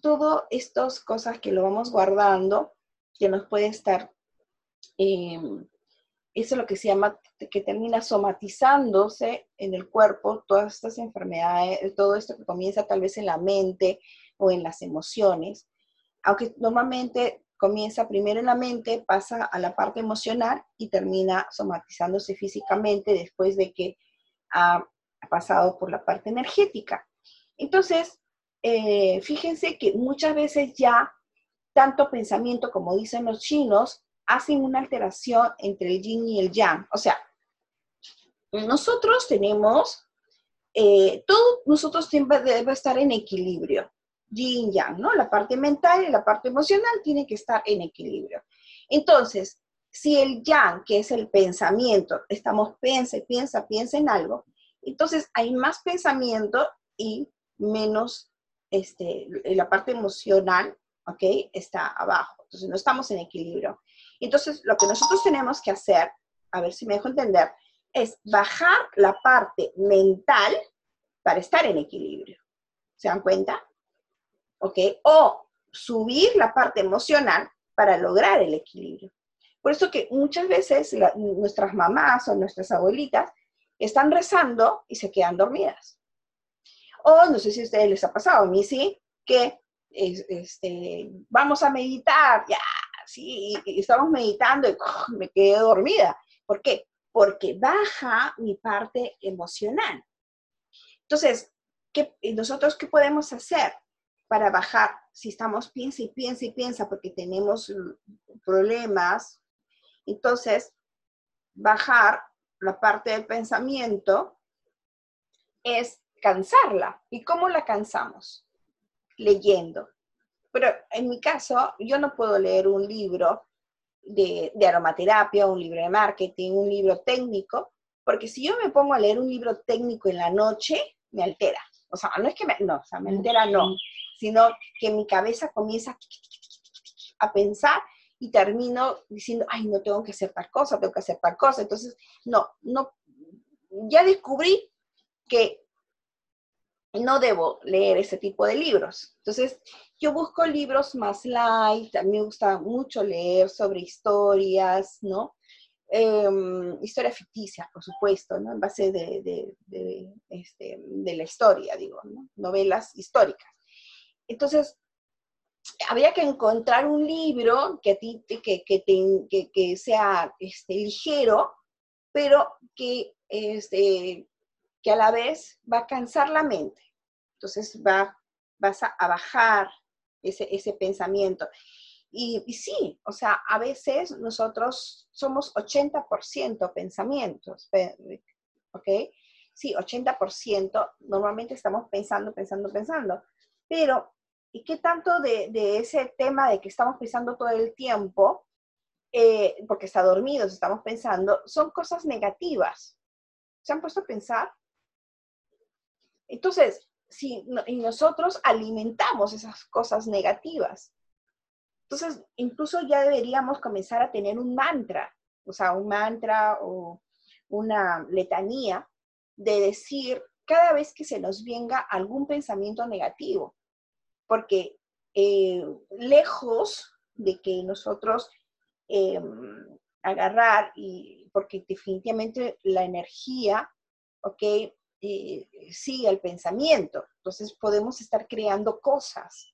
todas estas cosas que lo vamos guardando, que nos puede estar, em, eso es lo que se llama, que termina somatizándose en el cuerpo, todas estas enfermedades, todo esto que comienza tal vez en la mente o en las emociones, aunque normalmente comienza primero en la mente, pasa a la parte emocional y termina somatizándose físicamente después de que ha pasado por la parte energética. Entonces, eh, fíjense que muchas veces ya tanto pensamiento, como dicen los chinos, hacen una alteración entre el yin y el yang. O sea, nosotros tenemos, eh, todo nosotros siempre debe estar en equilibrio, yin yang, ¿no? La parte mental y la parte emocional tiene que estar en equilibrio. Entonces, si el yang, que es el pensamiento, estamos piensa piensa, piensa en algo, entonces hay más pensamiento y menos este, la parte emocional, ¿ok? Está abajo. Entonces no estamos en equilibrio. Entonces lo que nosotros tenemos que hacer, a ver si me dejo entender, es bajar la parte mental para estar en equilibrio. ¿Se dan cuenta? ¿Ok? O subir la parte emocional para lograr el equilibrio. Por eso que muchas veces nuestras mamás o nuestras abuelitas están rezando y se quedan dormidas. O no sé si a ustedes les ha pasado, a mí sí, que este, vamos a meditar, ya, sí, estamos meditando y me quedé dormida. ¿Por qué? Porque baja mi parte emocional. Entonces, ¿qué, ¿nosotros qué podemos hacer para bajar? Si estamos piensa y piensa y piensa porque tenemos problemas, entonces bajar la parte del pensamiento es cansarla. ¿Y cómo la cansamos? Leyendo. Pero en mi caso, yo no puedo leer un libro de, aromaterapia, un libro de marketing, un libro técnico, porque si yo me pongo a leer un libro técnico en la noche, me altera. O sea, no es que me, no, o sea, me altera no, sino que mi cabeza comienza a pensar y termino diciendo, ay, no tengo que hacer tal cosa, tengo que hacer tal cosa. Entonces, no, no, ya descubrí que no debo leer ese tipo de libros. Entonces, yo busco libros más light, a mí me gusta mucho leer sobre historias, ¿no? Em, historias ficticias, por supuesto, ¿no? En base de, este, de la historia, digo, ¿no? Novelas históricas. Entonces, habría que encontrar un libro que a ti que, que, que, sea este, ligero, pero que, este, que a la vez va a cansar la mente. Entonces va, vas a, bajar ese, ese pensamiento. Y, sí, o sea, a veces nosotros somos 80% pensamientos, ¿ok? Sí, 80% normalmente estamos pensando, pensando, pensando, pero ¿Y qué tanto de, ese tema de que estamos pensando todo el tiempo, eh, porque está dormido, estamos pensando, son cosas negativas? ¿Se han puesto a pensar? Entonces, si nosotros alimentamos esas cosas negativas, entonces incluso ya deberíamos comenzar a tener un mantra, o sea, un mantra o una letanía de decir cada vez que se nos venga algún pensamiento negativo, porque eh, lejos de que nosotros eh, agarrar y porque definitivamente la energía, ¿ok? Eh, sigue el pensamiento. Entonces podemos estar creando cosas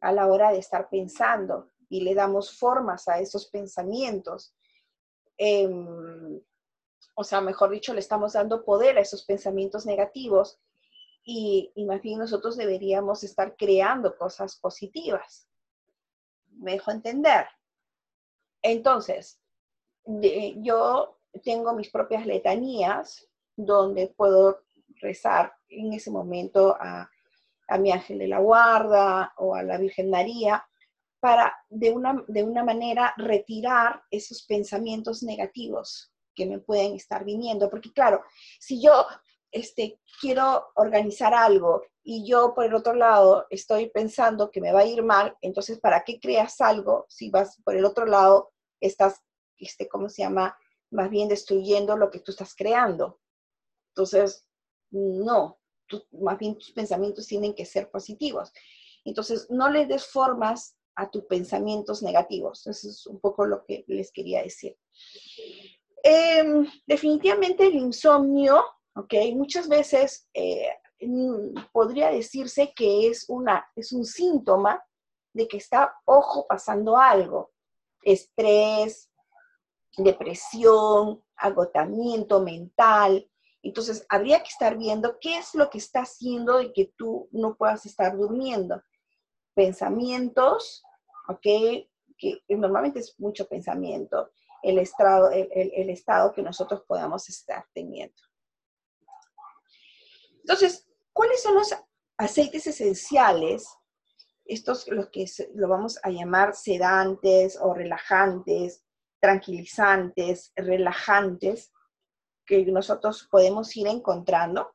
a la hora de estar pensando y le damos formas a esos pensamientos. Em, o sea, mejor dicho, le estamos dando poder a esos pensamientos negativos y, más bien nosotros deberíamos estar creando cosas positivas. ¿Me dejo entender? Entonces, yo tengo mis propias letanías donde puedo rezar en ese momento a, mi ángel de la guarda o a la Virgen María para de una, de una manera retirar esos pensamientos negativos que me pueden estar viniendo. Porque claro, si yo este, quiero organizar algo y yo por el otro lado estoy pensando que me va a ir mal, entonces ¿para qué creas algo si vas por el otro lado, estás, este, ¿cómo se llama? Más bien destruyendo lo que tú estás creando. Entonces, no, más bien tus pensamientos tienen que ser positivos. Entonces, no le des formas a tus pensamientos negativos. Eso es un poco lo que les quería decir. Em, definitivamente el insomnio ¿ok? Muchas veces eh, podría decirse que es, una, es un síntoma de que está, ojo, pasando algo. Estrés, depresión, agotamiento mental. Entonces, habría que estar viendo qué es lo que está haciendo de que tú no puedas estar durmiendo. Pensamientos, ¿ok? Que normalmente es mucho pensamiento, el estado, el estado que nosotros podamos estar teniendo. Entonces, ¿cuáles son los aceites esenciales? Estos los que lo vamos a llamar sedantes o relajantes, tranquilizantes, relajantes, que nosotros podemos ir encontrando.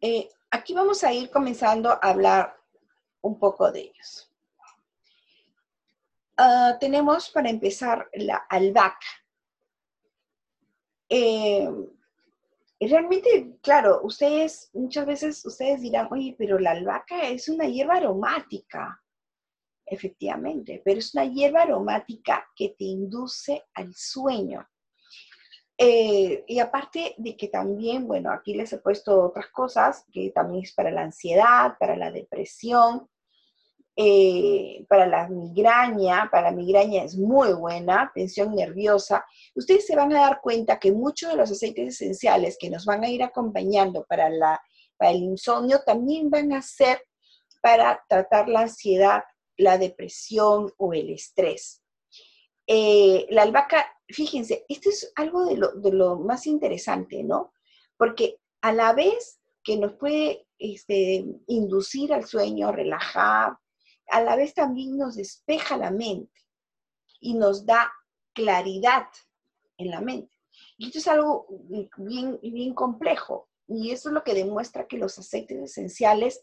Eh, aquí vamos a ir comenzando a hablar un poco de ellos. Ah, tenemos para empezar la albahaca. Eh, realmente, claro, ustedes, muchas veces ustedes dirán, oye, pero la albahaca es una hierba aromática. Efectivamente, pero es una hierba aromática que te induce al sueño. Eh, y aparte de que también, bueno, aquí les he puesto otras cosas, que también es para la ansiedad, para la depresión, eh, para la migraña, para la migraña es muy buena, tensión nerviosa. Ustedes se van a dar cuenta que muchos de los aceites esenciales que nos van a ir acompañando para, la, para el insomnio también van a ser para tratar la ansiedad, la depresión o el estrés. Eh, la albahaca fíjense, esto es algo de lo, más interesante, ¿no? Porque a la vez que nos puede este, inducir al sueño, relajar, a la vez también nos despeja la mente y nos da claridad en la mente. Y esto es algo bien, bien complejo. Y eso es lo que demuestra que los aceites esenciales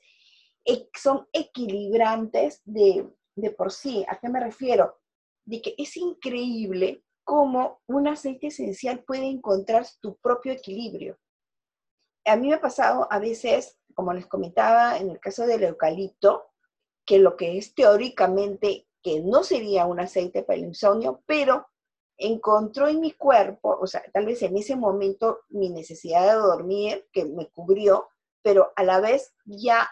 son equilibrantes de, de por sí. ¿A qué me refiero? De que es increíble cómo un aceite esencial puede encontrar tu propio equilibrio. A mí me ha pasado a veces, como les comentaba en el caso del eucalipto, que lo que es teóricamente que no sería un aceite para el insomnio, pero encontró en mi cuerpo, o sea, tal vez en ese momento mi necesidad de dormir, que me cubrió, pero a la vez ya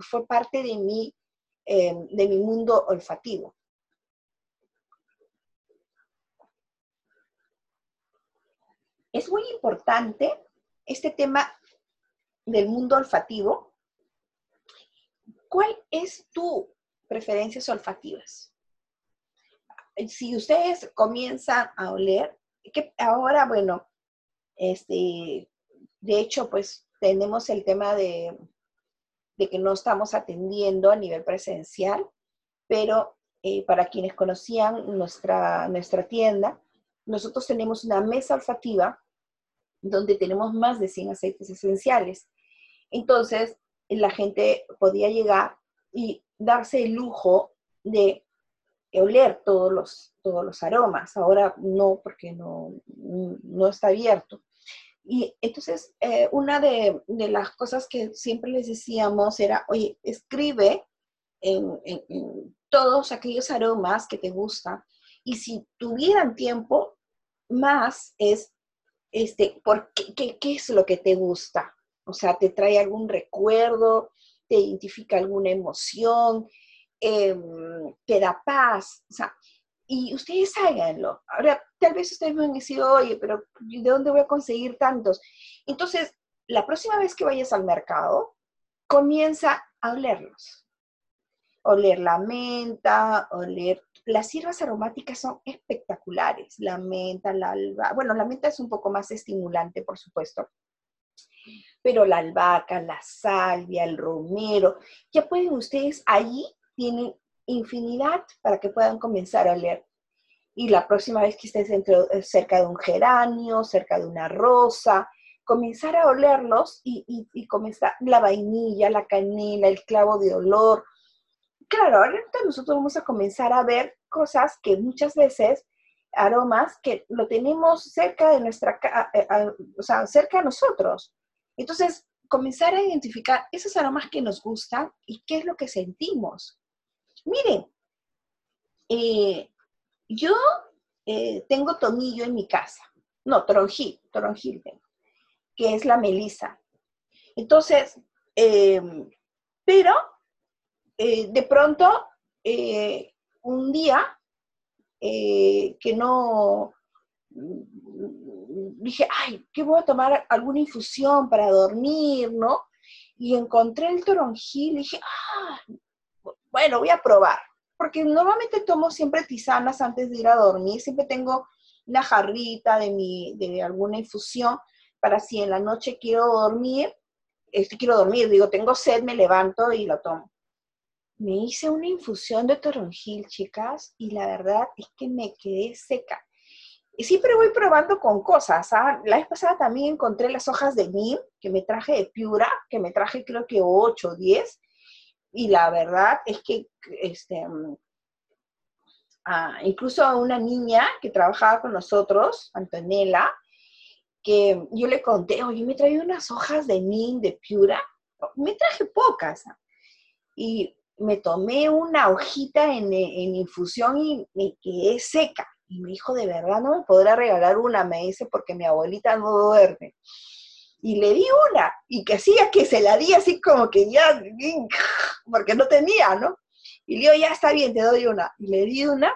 fue parte de mi, eh, de mi mundo olfativo. Es muy importante este tema del mundo olfativo. ¿Cuál es tu preferencias olfativas? Si ustedes comienzan a oler, que ahora, bueno, este, de hecho, pues tenemos el tema de, que no estamos atendiendo a nivel presencial, pero eh, para quienes conocían nuestra, nuestra tienda, nosotros tenemos una mesa olfativa donde tenemos más de 100 aceites esenciales. Entonces, la gente podía llegar y darse el lujo de oler todos los, todos los aromas. Ahora no, porque no, no está abierto. Y entonces, eh, una de, las cosas que siempre les decíamos era, oye, escribe en, en todos aquellos aromas que te gustan. Y si tuvieran tiempo, más es, este, ¿por qué, qué, es lo que te gusta? O sea, ¿te trae algún recuerdo? ¿Te identifica alguna emoción? Em, ¿Te da paz? O sea, y ustedes háganlo. Ahora, tal vez ustedes me han dicho, oye, pero ¿de dónde voy a conseguir tantos? Entonces, la próxima vez que vayas al mercado, comienza a olerlos. Oler la menta, oler las hierbas aromáticas son espectaculares. La menta, la albahaca, bueno, la menta es un poco más estimulante, por supuesto, pero la albahaca, la salvia, el romero, ya pueden ustedes, allí tienen infinidad para que puedan comenzar a oler. Y la próxima vez que estés eh, cerca de un geranio, cerca de una rosa, comenzar a olerlos y comenzar la vainilla, la canela, el clavo de olor, claro, ahorita nosotros vamos a comenzar a ver cosas que muchas veces, aromas que lo tenemos cerca de nuestra, o sea, cerca de nosotros. Entonces, comenzar a identificar esos aromas que nos gustan y qué es lo que sentimos. Miren, eh, yo eh, tengo tomillo en mi casa. No, toronjil tengo, que es la melisa. Entonces, pero eh, de pronto, eh, un día eh, que no, mm, dije, ay, ¿qué voy a tomar alguna infusión para dormir, no? Y encontré el toronjil y dije, ah, bueno, voy a probar. Porque normalmente tomo siempre tisanas antes de ir a dormir, siempre tengo una jarrita de, mi, de alguna infusión para si en la noche quiero dormir, este, quiero dormir, digo, tengo sed, me levanto y lo tomo me hice una infusión de toronjil, chicas, y la verdad es que me quedé seca. Y siempre voy probando con cosas. ¿ah? La vez pasada también encontré las hojas de neem que me traje de Piura, que me traje creo que 8 o 10. Y la verdad es que este, mm, ah, incluso una niña que trabajaba con nosotros, Antonella, que yo le conté, oye, me traí unas hojas de nin de piura, me traje pocas, y me tomé una hojita en, infusión y me quedé seca. Y me dijo, de verdad no me podrá regalar una, me dice, porque mi abuelita no duerme. Y le di una, y que hacía que se la di así como que ya, porque no tenía, ¿no? Y le digo, ya está bien, te doy una. Y le di una,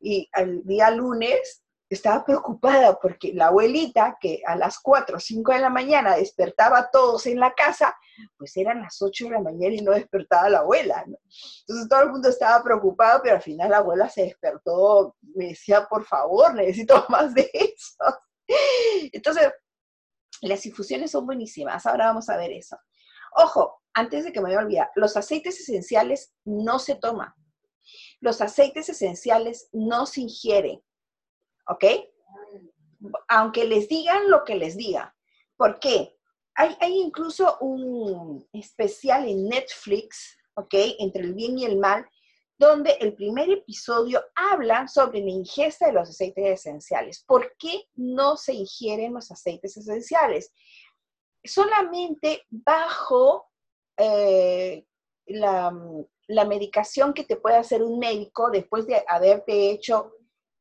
y al día lunes estaba preocupada porque la abuelita, que a las 4 o 5 de la mañana despertaba a todos en la casa, pues eran las 8 de la mañana y no despertaba la abuela. Entonces todo el mundo estaba preocupado, pero al final la abuela se despertó, me decía, por favor, necesito más de eso. Entonces, las infusiones son buenísimas, ahora vamos a ver eso. Ojo, antes de que me vaya a olvidar, los aceites esenciales no se toman. Los aceites esenciales no se ingieren ¿ok? Aunque les digan lo que les diga. ¿Por qué? Hay, hay incluso un especial en Netflix, ¿ok? Entre el bien y el mal, donde el primer episodio habla sobre la ingesta de los aceites esenciales. ¿Por qué no se ingieren los aceites esenciales? Solamente bajo eh, la, la, medicación que te puede hacer un médico después de haberte hecho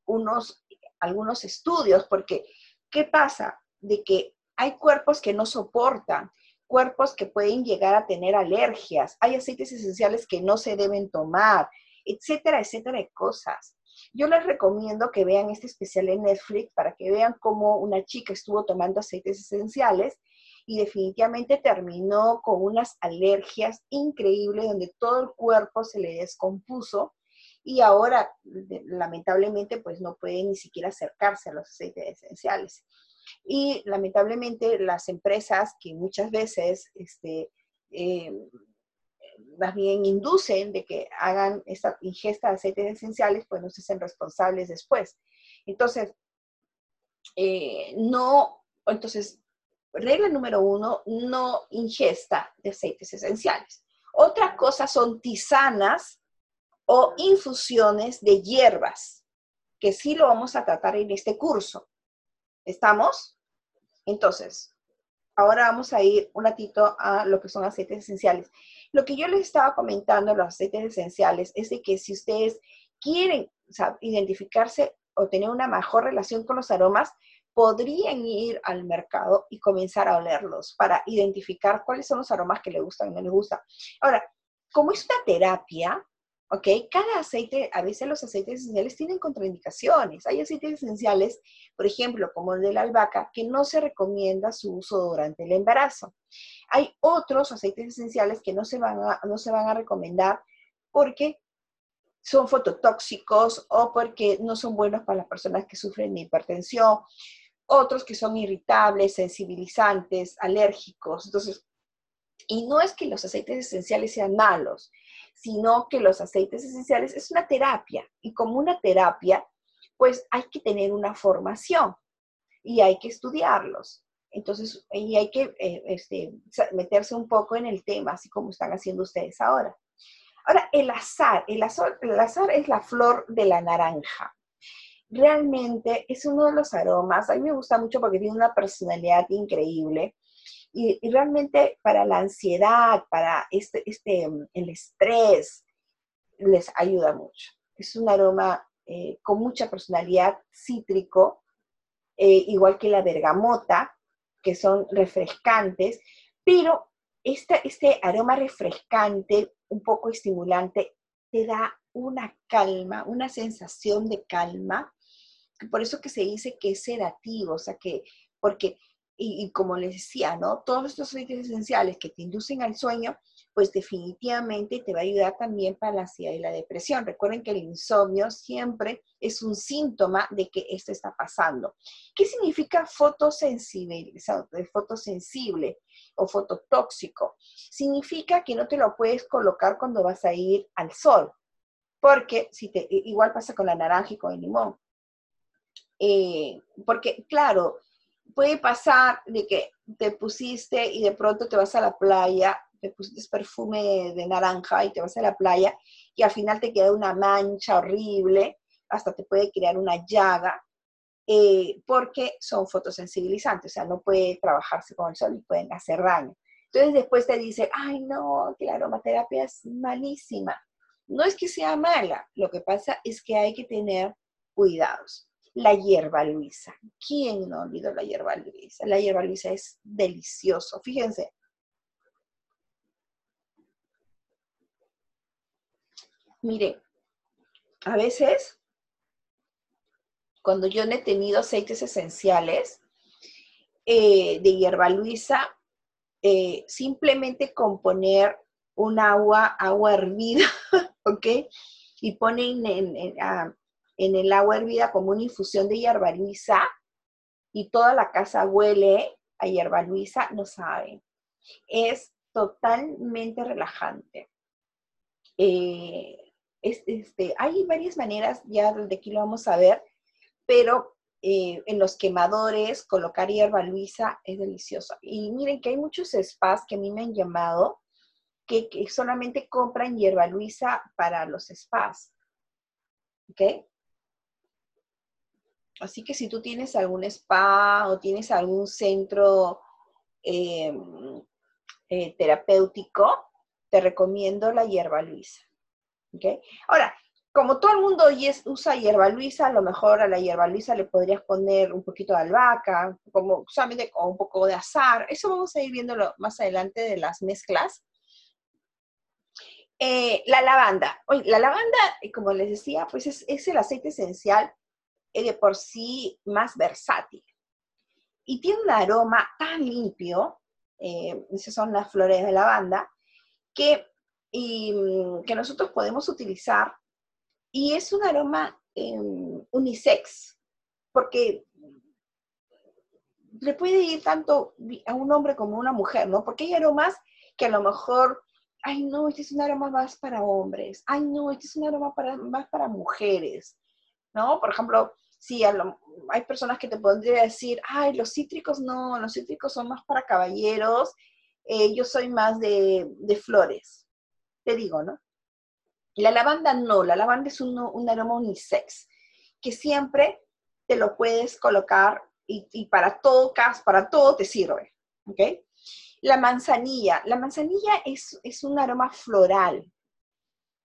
unos algunos estudios, porque ¿qué pasa? De que hay cuerpos que no soportan, cuerpos que pueden llegar a tener alergias, hay aceites esenciales que no se deben tomar, etcétera, etcétera de cosas. Yo les recomiendo que vean este especial en Netflix para que vean cómo una chica estuvo tomando aceites esenciales y definitivamente terminó con unas alergias increíbles donde todo el cuerpo se le descompuso y ahora lamentablemente pues no pueden ni siquiera acercarse a los aceites esenciales. Y lamentablemente las empresas que muchas veces este, eh, más bien inducen de que hagan esta ingesta de aceites esenciales, pues no se hacen responsables después. Entonces, eh, no, entonces, regla número uno, no ingesta de aceites esenciales. Otra cosa son tisanas o infusiones de hierbas, que sí lo vamos a tratar en este curso. ¿Estamos? Entonces, ahora vamos a ir un ratito a lo que son aceites esenciales. Lo que yo les estaba comentando, los aceites esenciales, es de que si ustedes quieren identificarse o tener una mejor relación con los aromas, podrían ir al mercado y comenzar a olerlos para identificar cuáles son los aromas que les gustan y no les gustan. Ahora, como es una terapia, ¿ok? Cada aceite, a veces los aceites esenciales tienen contraindicaciones. Hay aceites esenciales, por ejemplo, como el de la albahaca, que no se recomienda su uso durante el embarazo. Hay otros aceites esenciales que no se van a, no se van a recomendar porque son fototóxicos o porque no son buenos para las personas que sufren de hipertensión, otros que son irritables, sensibilizantes, alérgicos. Entonces, y no es que los aceites esenciales sean malos, sino que los aceites esenciales es una terapia y como una terapia, pues hay que tener una formación y hay que estudiarlos. Entonces, y hay que eh, este, meterse un poco en el tema, así como están haciendo ustedes ahora. Ahora, el azar, el azar, el azar es la flor de la naranja. Realmente es uno de los aromas, a mí me gusta mucho porque tiene una personalidad increíble y, realmente para la ansiedad, para este, este, mm, el estrés, les ayuda mucho. Es un aroma eh, con mucha personalidad cítrico, eh, igual que la bergamota, que son refrescantes, pero este, este aroma refrescante, un poco estimulante, te da una calma, una sensación de calma, por eso que se dice que es sedativo, o sea que, porque y, como les decía, ¿no? Todos estos aceites esenciales que te inducen al sueño, pues definitivamente te va a ayudar también para la ansiedad y la depresión. Recuerden que el insomnio siempre es un síntoma de que esto está pasando. ¿Qué significa fotosensible, fotosensible o fototóxico? Significa que no te lo puedes colocar cuando vas a ir al sol, porque si te, igual pasa con la naranja y con el limón. Eh, porque, claro, puede pasar de que te pusiste y de pronto te vas a la playa, te pusiste perfume de, naranja y te vas a la playa y al final te queda una mancha horrible, hasta te puede crear una llaga. eh, porque son fotosensibilizantes, o sea, no puede trabajarse con el sol y pueden hacer daño. Entonces después te dice, ay no, que la aromaterapia es malísima. No es que sea mala, lo que pasa es que hay que tener cuidados. La hierba luisa. ¿Quién no olvidó la hierba luisa? La hierba luisa es delicioso. Fíjense. Mire, a veces cuando yo no he tenido aceites esenciales eh, de hierba luisa, eh, simplemente componer un agua, agua hervida, ¿ok? Y ponen en, el agua hervida como una infusión de hierba luisa y toda la casa huele a hierba luisa, no saben. Es totalmente relajante. Eh, este, hay varias maneras, ya de aquí lo vamos a ver, pero eh, en los quemadores colocar hierba luisa es delicioso. Y miren que hay muchos spas que a mí me han llamado que, solamente compran hierba luisa para los spas. ¿Ok? Así que si tú tienes algún spa o tienes algún centro em, eh, terapéutico, te recomiendo la hierba luisa. ¿ok? Ahora, como todo el mundo usa hierba luisa, a lo mejor a la hierba luisa le podrías poner un poquito de albahaca, como solamente con un poco de azar. Eso vamos a ir viéndolo más adelante de las mezclas. Eh, la lavanda. la lavanda, como les decía, pues es, el aceite esencial eh, de por sí más versátil. Y tiene un aroma tan limpio, eh, esas son las flores de lavanda, que, mm, que nosotros podemos utilizar y es un aroma em, unisex, porque le puede ir tanto a un hombre como a una mujer, ¿no? Porque hay aromas que a lo mejor, ay no, este es un aroma más para hombres, ay no, este es un aroma para, más para mujeres, ¿no? Por ejemplo, si hay personas que te podrían decir, ay, los cítricos no, los cítricos son más para caballeros, eh, yo soy más de, de flores, te digo, ¿no? La lavanda no, la lavanda es un, un aroma unisex, que siempre te lo puedes colocar y, para todo para todo te sirve, ¿ok? La manzanilla, la manzanilla es, es un aroma floral,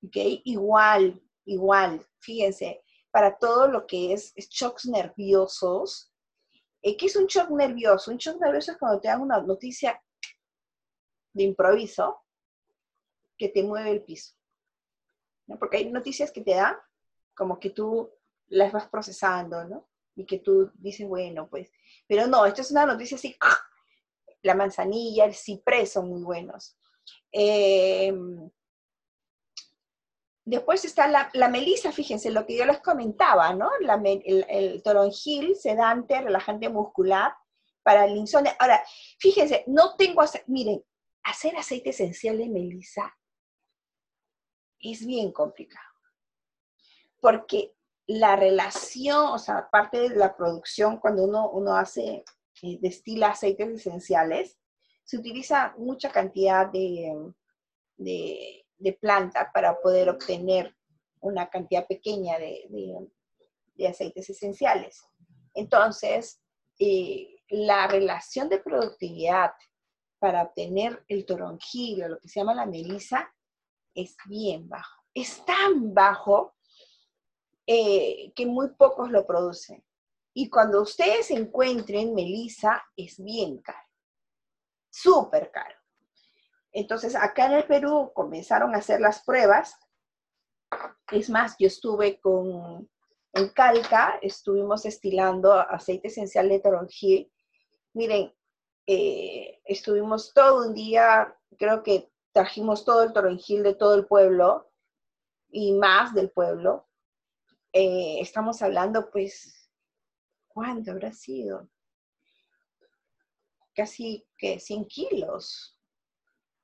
¿ok? Igual, igual, fíjense, para todo lo que es, shocks nerviosos. Eh, ¿Qué es un shock nervioso? Un shock nervioso es cuando te dan una noticia de improviso que te mueve el piso. Porque hay noticias que te dan como que tú las vas procesando, ¿no? Y que tú dices, bueno, pues, pero no, esto es una noticia así, la manzanilla, el ciprés son muy buenos. Em, después está la, melisa, fíjense, lo que yo les comentaba, ¿no? el, toronjil, sedante, relajante muscular, para el insomnio. Ahora, fíjense, no tengo, miren, hacer aceite esencial de melisa es bien complicado. Porque la relación, o sea, parte de la producción, cuando uno, uno hace, eh, destila aceites esenciales, se utiliza mucha cantidad de, de, planta para poder obtener una cantidad pequeña de, aceites esenciales. Entonces, eh, la relación de productividad para obtener el toronjil o lo que se llama la melisa es bien bajo. Es tan bajo eh, que muy pocos lo producen. Y cuando ustedes encuentren melisa, es bien caro. Súper caro. Entonces, acá en el Perú comenzaron a hacer las pruebas. Es más, yo estuve con, en Calca, estuvimos estilando aceite esencial de toronjil. Miren, eh, estuvimos todo un día, creo que trajimos todo el toronjil de todo el pueblo y más del pueblo. Eh, estamos hablando, pues, ¿cuánto habrá sido? Casi que 100 kilos,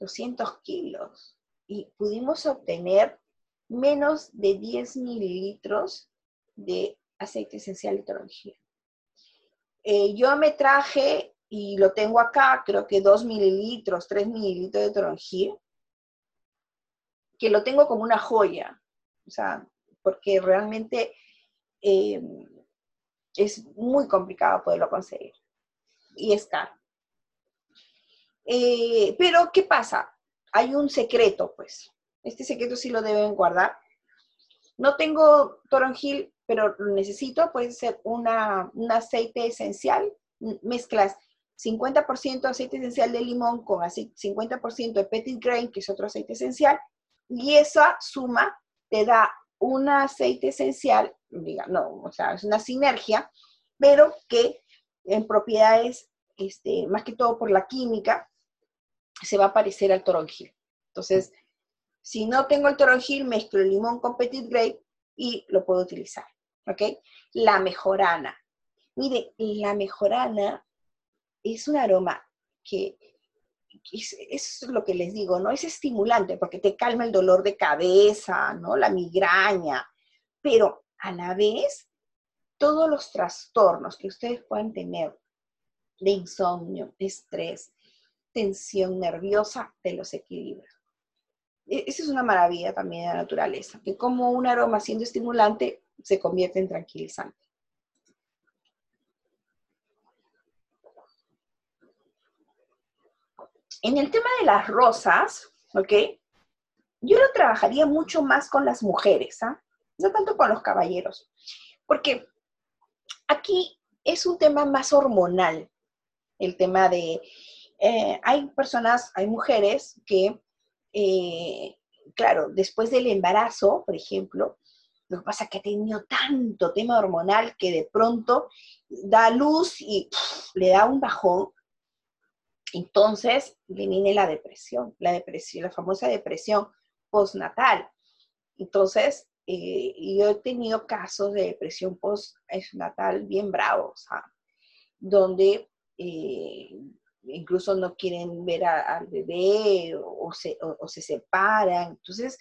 200 kilos. Y pudimos obtener menos de 10 mililitros de aceite esencial de toronjil. Eh, yo me traje y lo tengo acá, creo que 2 mililitros, 3 mililitros de toronjil, que lo tengo como una joya, o sea, porque realmente eh, es muy complicado poderlo conseguir y es caro. Eh, pero, ¿qué pasa? Hay un secreto, pues. Este secreto sí lo deben guardar. No tengo toronjil, pero lo necesito. Puede ser una, un aceite esencial. Mezclas 50% aceite esencial de limón con 50% de petit grain, que es otro aceite esencial. Y esa suma te da un aceite esencial, diga, no, o sea, es una sinergia, pero que en propiedades, este, más que todo por la química, se va a parecer al toronjil. Entonces, si no tengo el toronjil, mezclo el limón con petit grape y lo puedo utilizar. ¿Ok? La mejorana. Mire, la mejorana es un aroma que es, es, lo que les digo, ¿no? Es estimulante porque te calma el dolor de cabeza, ¿no? La migraña, pero a la vez todos los trastornos que ustedes puedan tener de insomnio, estrés, tensión nerviosa, te los equilibra. E, esa es una maravilla también de la naturaleza, que como un aroma siendo estimulante se convierte en tranquilizante. En el tema de las rosas, ¿ok? Yo lo trabajaría mucho más con las mujeres, ¿ah? No tanto con los caballeros, porque aquí es un tema más hormonal, el tema de... Eh, hay personas, hay mujeres que, eh, claro, después del embarazo, por ejemplo, lo que pasa es que ha tenido tanto tema hormonal que de pronto da luz y le da un bajón. Entonces viene la depresión, la depresión, la famosa depresión postnatal. Entonces, eh, yo he tenido casos de depresión postnatal bien bravos, donde eh, incluso no quieren ver al bebé o, se, separan. Entonces,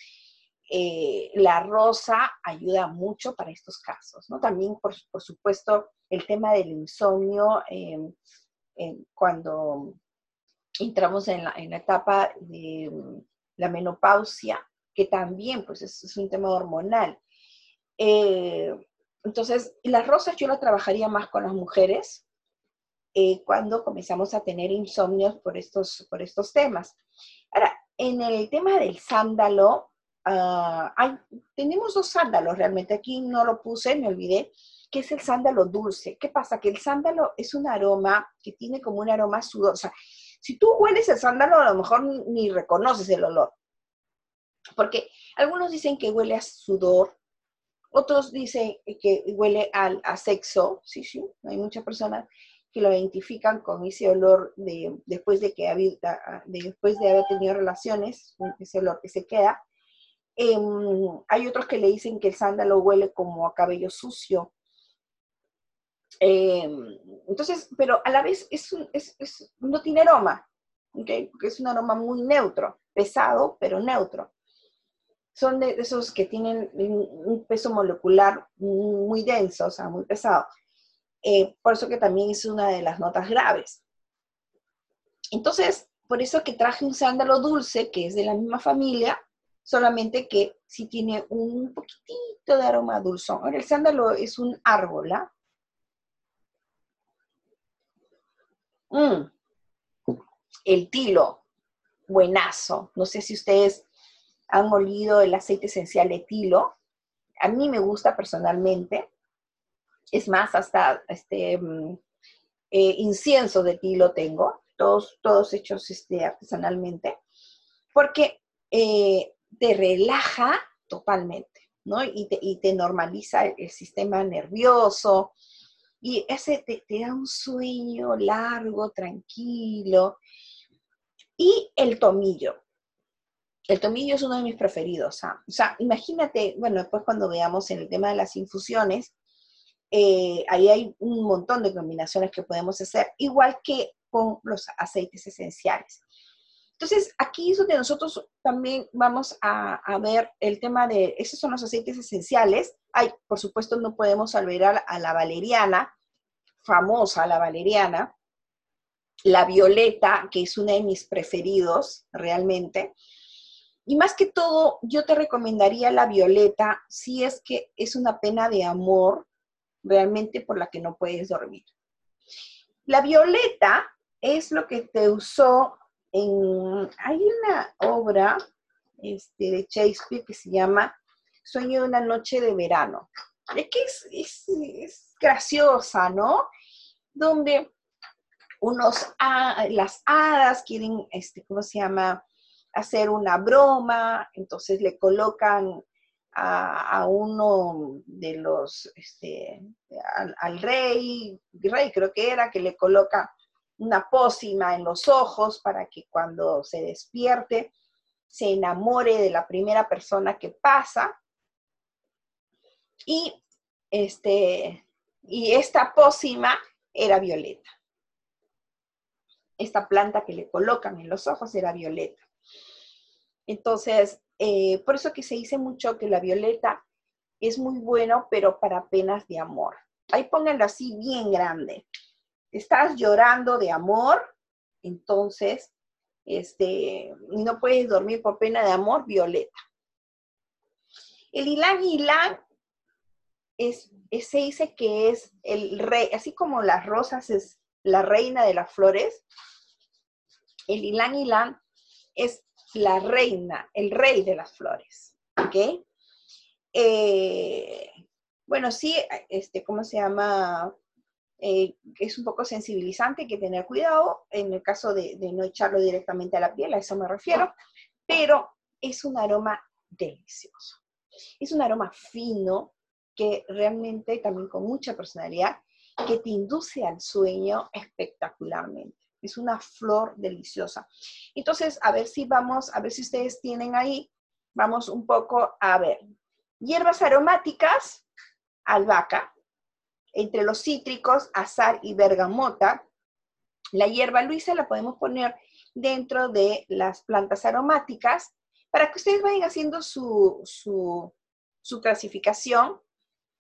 eh, la rosa ayuda mucho para estos casos, ¿no? También, por, supuesto, el tema del insomnio, cuando entramos en la, etapa de la menopausia, que también pues es, un tema hormonal. Eh, entonces, las rosas yo las trabajaría más con las mujeres eh, cuando comenzamos a tener insomnios por estos, por estos temas. Ahora, en el tema del sándalo, ah, hay, tenemos dos sándalos realmente, aquí no lo puse, me olvidé, que es el sándalo dulce. ¿Qué pasa? Que el sándalo es un aroma que tiene como un aroma sudosa. Si tú hueles el sándalo, a lo mejor ni reconoces el olor. Porque algunos dicen que huele a sudor, otros dicen que huele al, a sexo, sí, sí, hay muchas personas que lo identifican con ese olor de, después, de que después de haber tenido relaciones, ese olor que se queda. Em, hay otros que le dicen que el sándalo huele como a cabello sucio. Em, entonces, pero a la vez es, es, no tiene aroma, ¿okay? porque es un aroma muy neutro, pesado, pero neutro son de esos que tienen un peso molecular muy denso, o sea, muy pesado. Eh, por eso que también es una de las notas graves. Entonces, por eso que traje un sándalo dulce, que es de la misma familia, solamente que sí tiene un poquitito de aroma dulzón. Ahora, el sándalo es un árbol, ¿ah? Mm. El tilo, buenazo. No sé si ustedes han molido el aceite esencial de tilo. A mí me gusta personalmente. Es más, hasta este mm, eh, incienso de tilo tengo, todos, todos hechos este, artesanalmente, porque eh, te relaja totalmente, ¿no? Y te, normaliza el, sistema nervioso, y ese te, te, da un sueño largo, tranquilo. Y el tomillo. El tomillo es uno de mis preferidos. ¿ah? O sea, imagínate, bueno, después cuando veamos en el tema de las infusiones, eh, ahí hay un montón de combinaciones que podemos hacer, igual que con los aceites esenciales. Entonces, aquí es donde nosotros también vamos a, ver el tema de, esos son los aceites esenciales. Hay, por supuesto, no podemos olvidar a la valeriana, famosa la valeriana, la violeta, que es uno de mis preferidos realmente, y más que todo, yo te recomendaría la violeta si es que es una pena de amor realmente por la que no puedes dormir. La violeta es lo que te usó en... Hay una obra este, de Shakespeare que se llama Sueño de una noche de verano. Es que es, es graciosa, ¿no? Donde unos, las hadas quieren, este, ¿cómo se llama? Hacer una broma, entonces le colocan a, uno de los, este, al, rey, rey creo que era, que le coloca una pócima en los ojos para que cuando se despierte se enamore de la primera persona que pasa. Y, este, y esta pócima era violeta esta planta que le colocan en los ojos era violeta. Entonces, eh, por eso que se dice mucho que la violeta es muy bueno, pero para penas de amor. Ahí pónganlo así bien grande. Estás llorando de amor, entonces, este, no puedes dormir por pena de amor, violeta. El Ilan Ilan es, se dice que es el rey, así como las rosas es la reina de las flores, el Ilan Ilan es la reina, el rey de las flores. Eh, bueno, sí, este, ¿cómo se llama? Eh, es un poco sensibilizante, hay que tener cuidado en el caso de, de, no echarlo directamente a la piel, a eso me refiero, pero es un aroma delicioso. Es un aroma fino que realmente también con mucha personalidad, que te induce al sueño espectacularmente. Es una flor deliciosa. Entonces, a ver si vamos, a ver si ustedes tienen ahí, vamos un poco a ver. Hierbas aromáticas, albahaca, entre los cítricos, azar y bergamota. La hierba luisa la podemos poner dentro de las plantas aromáticas para que ustedes vayan haciendo su, su, clasificación.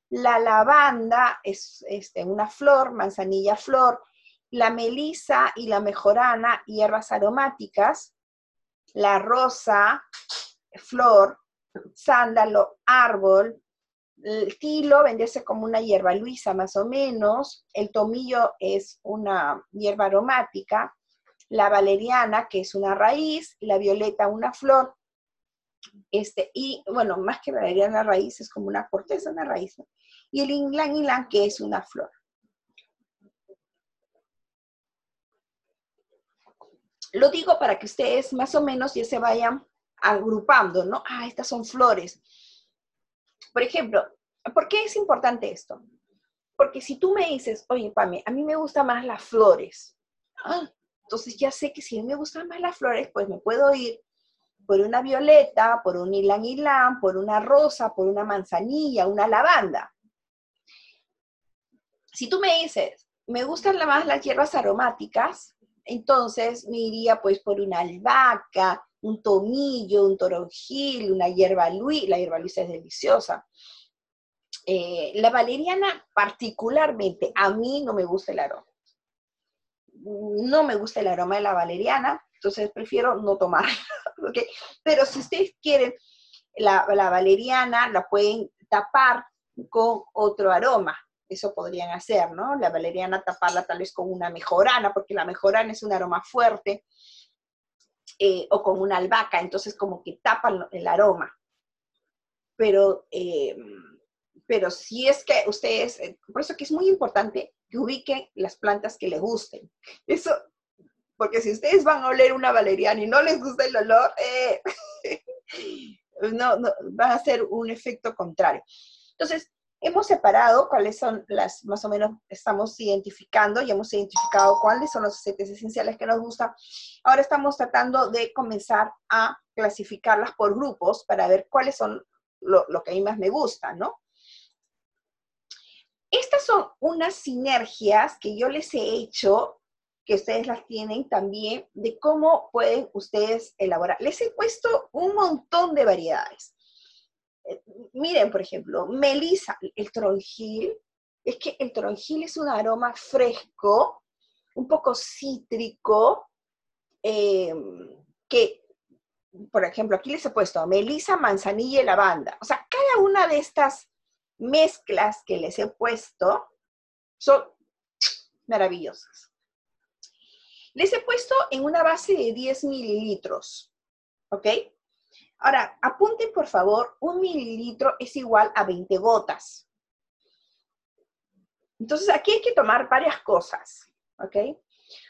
La lavanda es este, una flor, manzanilla flor, la melisa y la mejorana, hierbas aromáticas, la rosa, flor, sándalo, árbol, el tilo vendese como una hierba luisa más o menos, el tomillo es una hierba aromática, la valeriana, que es una raíz, la violeta, una flor, este, y bueno, más que valeriana raíz, es como una corteza, una raíz, y el inglán ylang, que es una flor. Lo digo para que ustedes más o menos ya se vayan agrupando, ¿no? Ah, estas son flores. Por ejemplo, ¿por qué es importante esto? Porque si tú me dices, oye, Pame, a mí me gustan más las flores, ah, entonces ya sé que si a mí me gustan más las flores, pues me puedo ir por una violeta, por un ilan ilan, por una rosa, por una manzanilla, una lavanda. Si tú me dices, me gustan más las hierbas aromáticas, entonces me iría pues por una albahaca, un tomillo, un toronjil, una hierba luis, la hierba luisa es deliciosa. Eh, la valeriana particularmente, a mí no me gusta el aroma. No me gusta el aroma de la valeriana, entonces prefiero no tomar. Pero si ustedes quieren la valeriana, la pueden tapar con otro aroma eso podrían hacer, ¿no? La valeriana taparla tal vez con una mejorana, porque la mejorana es un aroma fuerte, eh, o con una albahaca, entonces como que tapan el aroma. Pero, eh, pero si es que ustedes, eh, por eso que es muy importante que ubiquen las plantas que les gusten. Eso, porque si ustedes van a oler una valeriana y no les gusta el olor, no, no, van a hacer un efecto contrario. Entonces, Hemos separado cuáles son las, más o menos estamos identificando y hemos identificado cuáles son los aceites esenciales que nos gustan. Ahora estamos tratando de comenzar a clasificarlas por grupos para ver cuáles son lo, que a mí más me gusta, ¿no? Estas son unas sinergias que yo les he hecho, que ustedes las tienen también, de cómo pueden ustedes elaborar. Les he puesto un montón de variedades miren, por ejemplo, melisa, el tronjil, es que el tronjil es un aroma fresco, un poco cítrico, eh, que, por ejemplo, aquí les he puesto melisa, manzanilla y lavanda. O sea, cada una de estas, mezclas que les he puesto son maravillosas. Les he puesto en una base de 10 mililitros, ¿ok? Ahora, apunten por favor, un mililitro es igual a 20 gotas. Entonces, aquí hay que tomar varias cosas, ¿ok?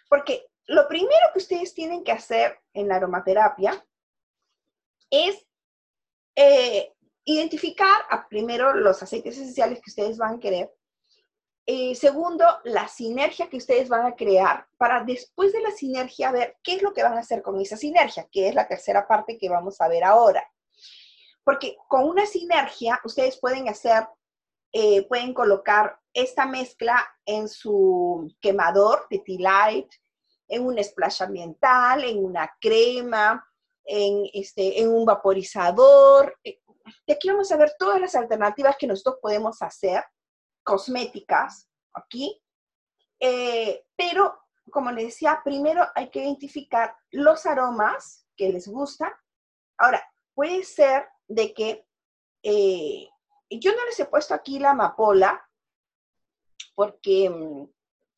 Porque lo primero que ustedes tienen que hacer en la aromaterapia es eh, identificar a, primero los aceites esenciales que ustedes van a querer. Eh, segundo, la sinergia que ustedes van a crear para después de la sinergia ver qué es lo que van a hacer con esa sinergia, que es la tercera parte que vamos a ver ahora. Porque con una sinergia ustedes pueden hacer, eh, pueden colocar esta mezcla en su quemador de tea light, en un splash ambiental, en una crema, en, este, en un vaporizador. Y aquí vamos a ver todas las alternativas que nosotros podemos hacer, cosméticas, aquí. Eh, pero, como les decía, primero hay que identificar los aromas que les gustan. Ahora, puede ser de que eh, yo no les he puesto aquí la amapola porque mm,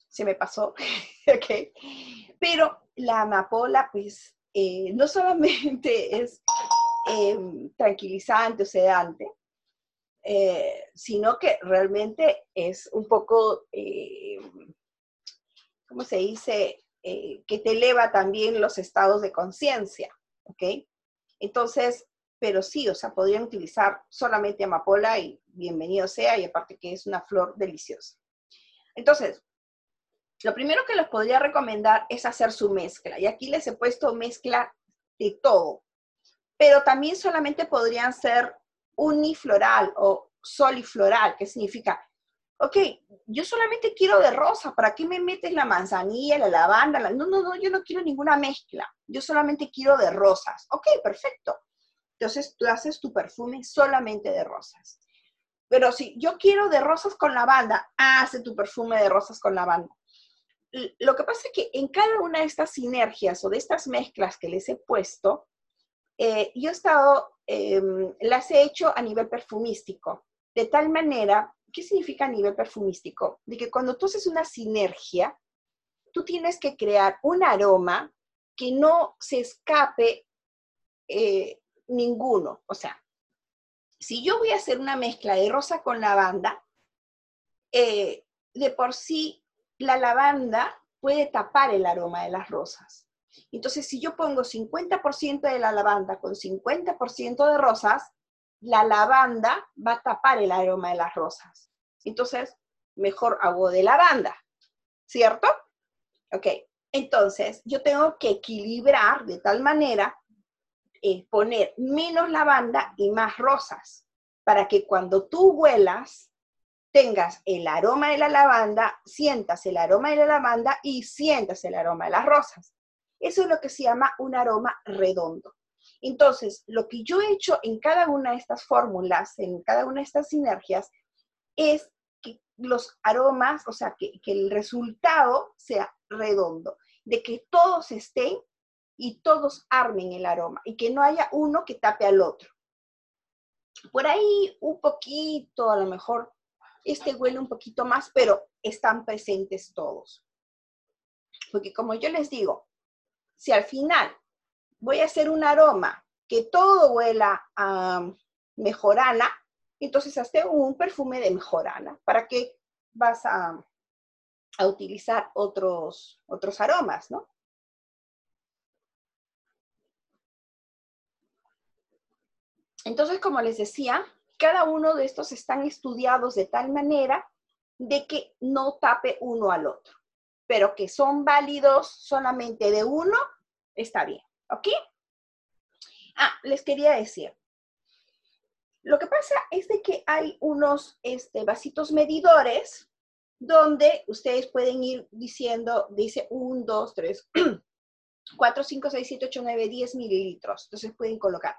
se me pasó, ¿ok? Pero la amapola, pues, eh, no solamente es tranquilizante o sedante, eh, sino que realmente es un poco, em, ¿cómo se dice? Eh, que te eleva también los estados de conciencia, ¿ok? Entonces, pero sí, o sea, podrían utilizar solamente amapola y bienvenido sea, y aparte que es una flor deliciosa. Entonces, lo primero que les podría recomendar es hacer su mezcla. Y aquí les he puesto mezcla de todo. Pero también solamente podrían ser unifloral o solifloral, que significa, ok, yo solamente quiero de rosa, ¿para qué me metes la manzanilla, la lavanda? No, no, no, yo no quiero ninguna mezcla, yo solamente quiero de rosas. Ok, perfecto. Entonces tú haces tu perfume solamente de rosas. Pero si yo quiero de rosas con lavanda, hace tu perfume de rosas con lavanda lo que pasa es que en cada una de estas sinergias o de estas mezclas que les he puesto, eh, yo estado, em, las he hecho a nivel perfumístico, de tal manera, ¿qué significa a nivel perfumístico? De que cuando tú haces una sinergia, tú tienes que crear un aroma que no se escape eh, ninguno. O sea, si yo voy a hacer una mezcla de rosa con lavanda, eh, de por sí la lavanda puede tapar el aroma de las rosas. Entonces, si yo pongo 50% de la lavanda con 50% de rosas, la lavanda va a tapar el aroma de las rosas. Entonces, mejor hago de lavanda, ¿cierto? Ok, entonces yo tengo que equilibrar de tal manera, eh, poner menos lavanda y más rosas, para que cuando tú huelas, tengas el aroma de la lavanda, sientas el aroma de la lavanda y sientas el aroma de las rosas. Eso es lo que se llama un aroma redondo. Entonces, lo que yo he hecho en cada una de estas fórmulas, en cada una de estas sinergias, es que los aromas, o sea, que, que el resultado sea redondo, de que todos estén y todos armen el aroma y que no haya uno que tape al otro. Por ahí un poquito, a lo mejor este huele un poquito más, pero están presentes todos. Porque como yo les digo, si al final voy a hacer un aroma que todo huela a mejorana, entonces hazte un perfume de mejorana. ¿Para qué vas a, a utilizar otros, otros aromas, no? Entonces, como les decía, cada uno de estos están estudiados de tal manera de que no tape uno al otro, pero que son válidos solamente de uno, está bien, ¿ok? Ah, les quería decir, lo que pasa es de que hay unos este, vasitos medidores donde ustedes pueden ir diciendo, dice 1, 2, 3, 4, 5, 6, 7, 8, 9, 10 mililitros. Entonces pueden colocar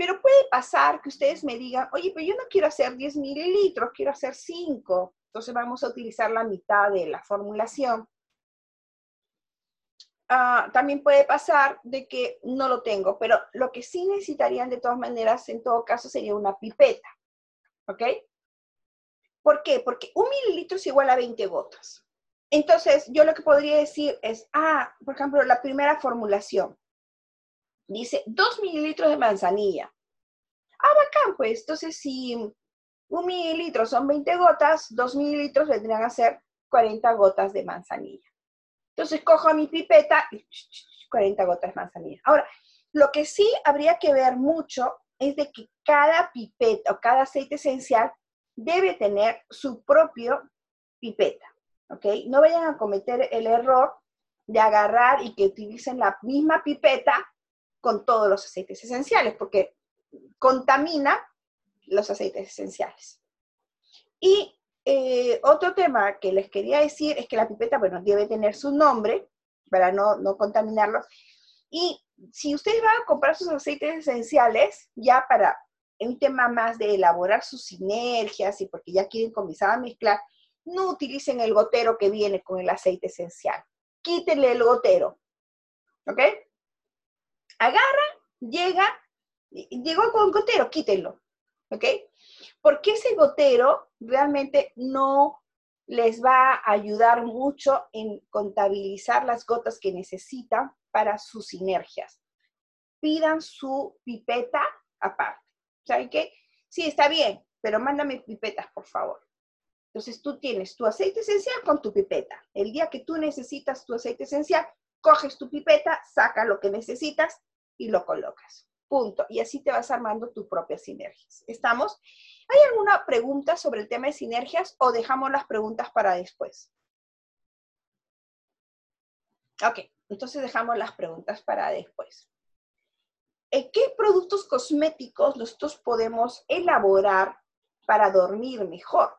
pero puede pasar que ustedes me digan, oye, pero yo no quiero hacer 10 mililitros, quiero hacer 5. Entonces vamos a utilizar la mitad de la formulación. Ah, también puede pasar de que no lo tengo, pero lo que sí necesitarían de todas maneras, en todo caso, sería una pipeta. ¿Ok? ¿Por qué? Porque un mililitro es igual a 20 gotas. Entonces, yo lo que podría decir es, ah, por ejemplo, la primera formulación. Dice 2 mililitros de manzanilla. Ah, bacán, pues. Entonces, si un mililitro son 20 gotas, 2 mililitros vendrían a ser 40 gotas de manzanilla. Entonces, cojo mi pipeta y 40 gotas de manzanilla. Ahora, lo que sí habría que ver mucho es de que cada pipeta o cada aceite esencial debe tener su propio pipeta, ¿ok? No vayan a cometer el error de agarrar y que utilicen la misma pipeta con todos los aceites esenciales, porque contamina los aceites esenciales. Y eh, otro tema que les quería decir es que la pipeta, bueno, debe tener su nombre para no, no contaminarlos. Y si ustedes van a comprar sus aceites esenciales, ya para un tema más de elaborar sus sinergias y porque ya quieren comenzar a mezclar, no utilicen el gotero que viene con el aceite esencial. Quítenle el gotero. ¿Ok? Agarra, llega, llegó con gotero, quítenlo. ¿Ok? Porque ese gotero realmente no les va a ayudar mucho en contabilizar las gotas que necesitan para sus sinergias. Pidan su pipeta aparte. ¿Saben qué? Sí, está bien, pero mándame pipetas, por favor. Entonces tú tienes tu aceite esencial con tu pipeta. El día que tú necesitas tu aceite esencial, coges tu pipeta, saca lo que necesitas y lo colocas. Punto. Y así te vas armando tus propias sinergias. ¿Estamos? ¿Hay alguna pregunta sobre el tema de sinergias o dejamos las preguntas para después? Ok, entonces dejamos las preguntas para después. ¿Qué productos cosméticos nosotros podemos elaborar para dormir mejor?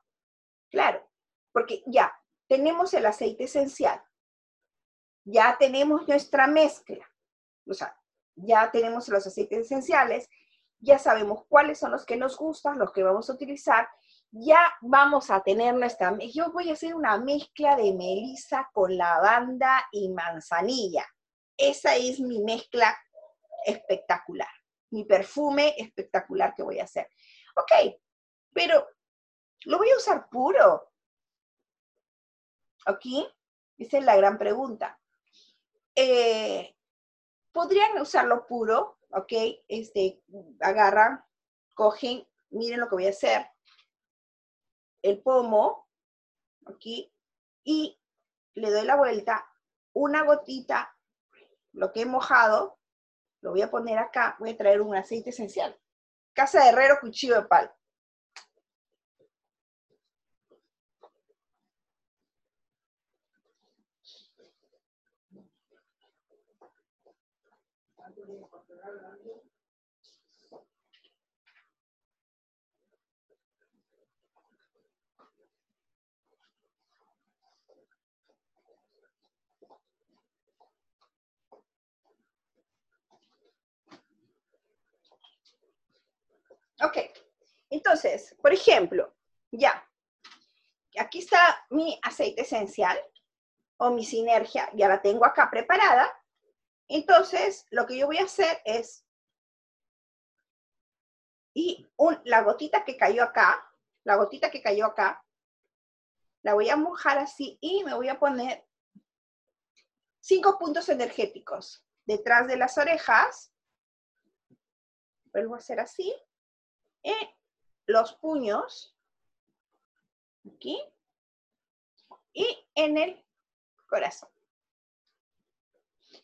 Claro, porque ya tenemos el aceite esencial, ya tenemos nuestra mezcla, o sea, ya tenemos los aceites esenciales, ya sabemos cuáles son los que nos gustan, los que vamos a utilizar, ya vamos a tener nuestra, yo voy a hacer una mezcla de melisa con lavanda y manzanilla. Esa es mi mezcla espectacular, mi perfume espectacular que voy a hacer. Ok, pero lo voy a usar puro. ¿Ok? Esa es la gran pregunta. Eh, Podrían usarlo puro, ¿ok? Este, agarran, cogen, miren lo que voy a hacer. El pomo, aquí, y le doy la vuelta, una gotita, lo que he mojado, lo voy a poner acá, voy a traer un aceite esencial. Casa de herrero, cuchillo de palo. Ok, entonces, por ejemplo, ya, aquí está mi aceite esencial o mi sinergia, ya la tengo acá preparada. Entonces, lo que yo voy a hacer es, y la gotita que cayó acá, la gotita que cayó acá, la voy a mojar así y me voy a poner cinco puntos energéticos detrás de las orejas. Vuelvo a hacer así en los puños, aquí, y en el corazón.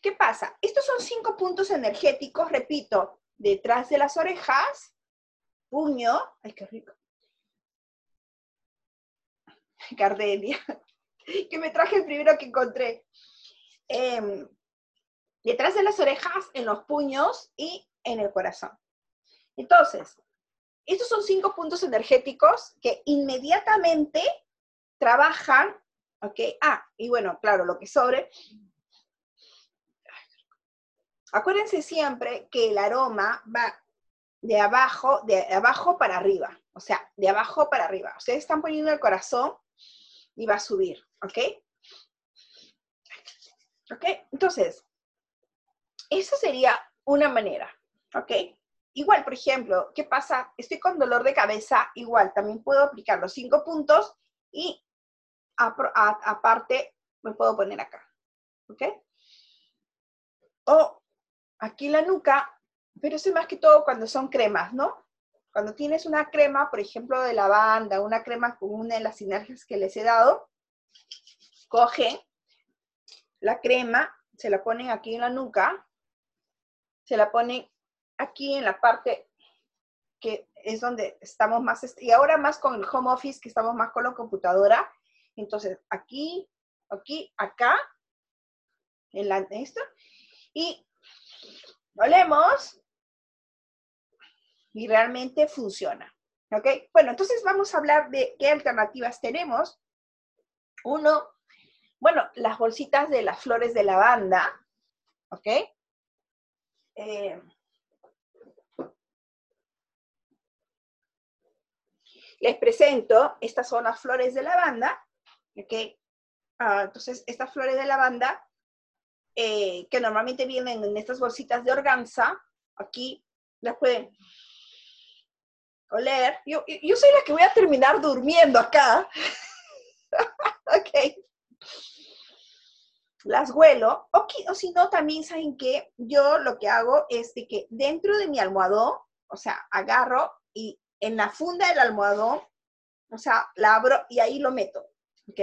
¿Qué pasa? Estos son cinco puntos energéticos, repito, detrás de las orejas, puño, ay, qué rico. Cardelia, que me traje el primero que encontré. Em, detrás de las orejas, en los puños y en el corazón. Entonces, estos son cinco puntos energéticos que inmediatamente trabajan, ¿ok? Ah, y bueno, claro, lo que sobre. Acuérdense siempre que el aroma va de abajo, de abajo para arriba, o sea, de abajo para arriba. Ustedes están poniendo el corazón y va a subir, ¿ok? ¿Ok? Entonces, esa sería una manera, ¿ok? igual, por ejemplo, ¿qué pasa? Estoy con dolor de cabeza, igual, también puedo aplicar los cinco puntos y aparte me puedo poner acá, ¿ok? O aquí la nuca, pero eso es más que todo cuando son cremas, ¿no? Cuando tienes una crema, por ejemplo, de lavanda, una crema con una de las sinergias que les he dado, cogen la crema, se la ponen aquí en la nuca, se la ponen aquí en la parte que es donde estamos más, y ahora más con el home office, que estamos más con la computadora, entonces aquí, aquí, acá, en la, esto, y olemos y realmente funciona. ¿Ok? Bueno, entonces vamos a hablar de qué alternativas tenemos. Uno, bueno, las bolsitas de las flores de lavanda. ¿Ok? Eh, les presento, estas son las flores de lavanda. ¿Ok? Ah, entonces, estas flores de lavanda eh, que normalmente vienen en estas bolsitas de organza, aquí las pueden oler. Yo, yo soy la que voy a terminar durmiendo acá. ok. Las huelo. O, si no, también saben que yo lo que hago es de que dentro de mi almohadón, o sea, agarro y en la funda del almohadón, o sea, la abro y ahí lo meto. ¿Ok?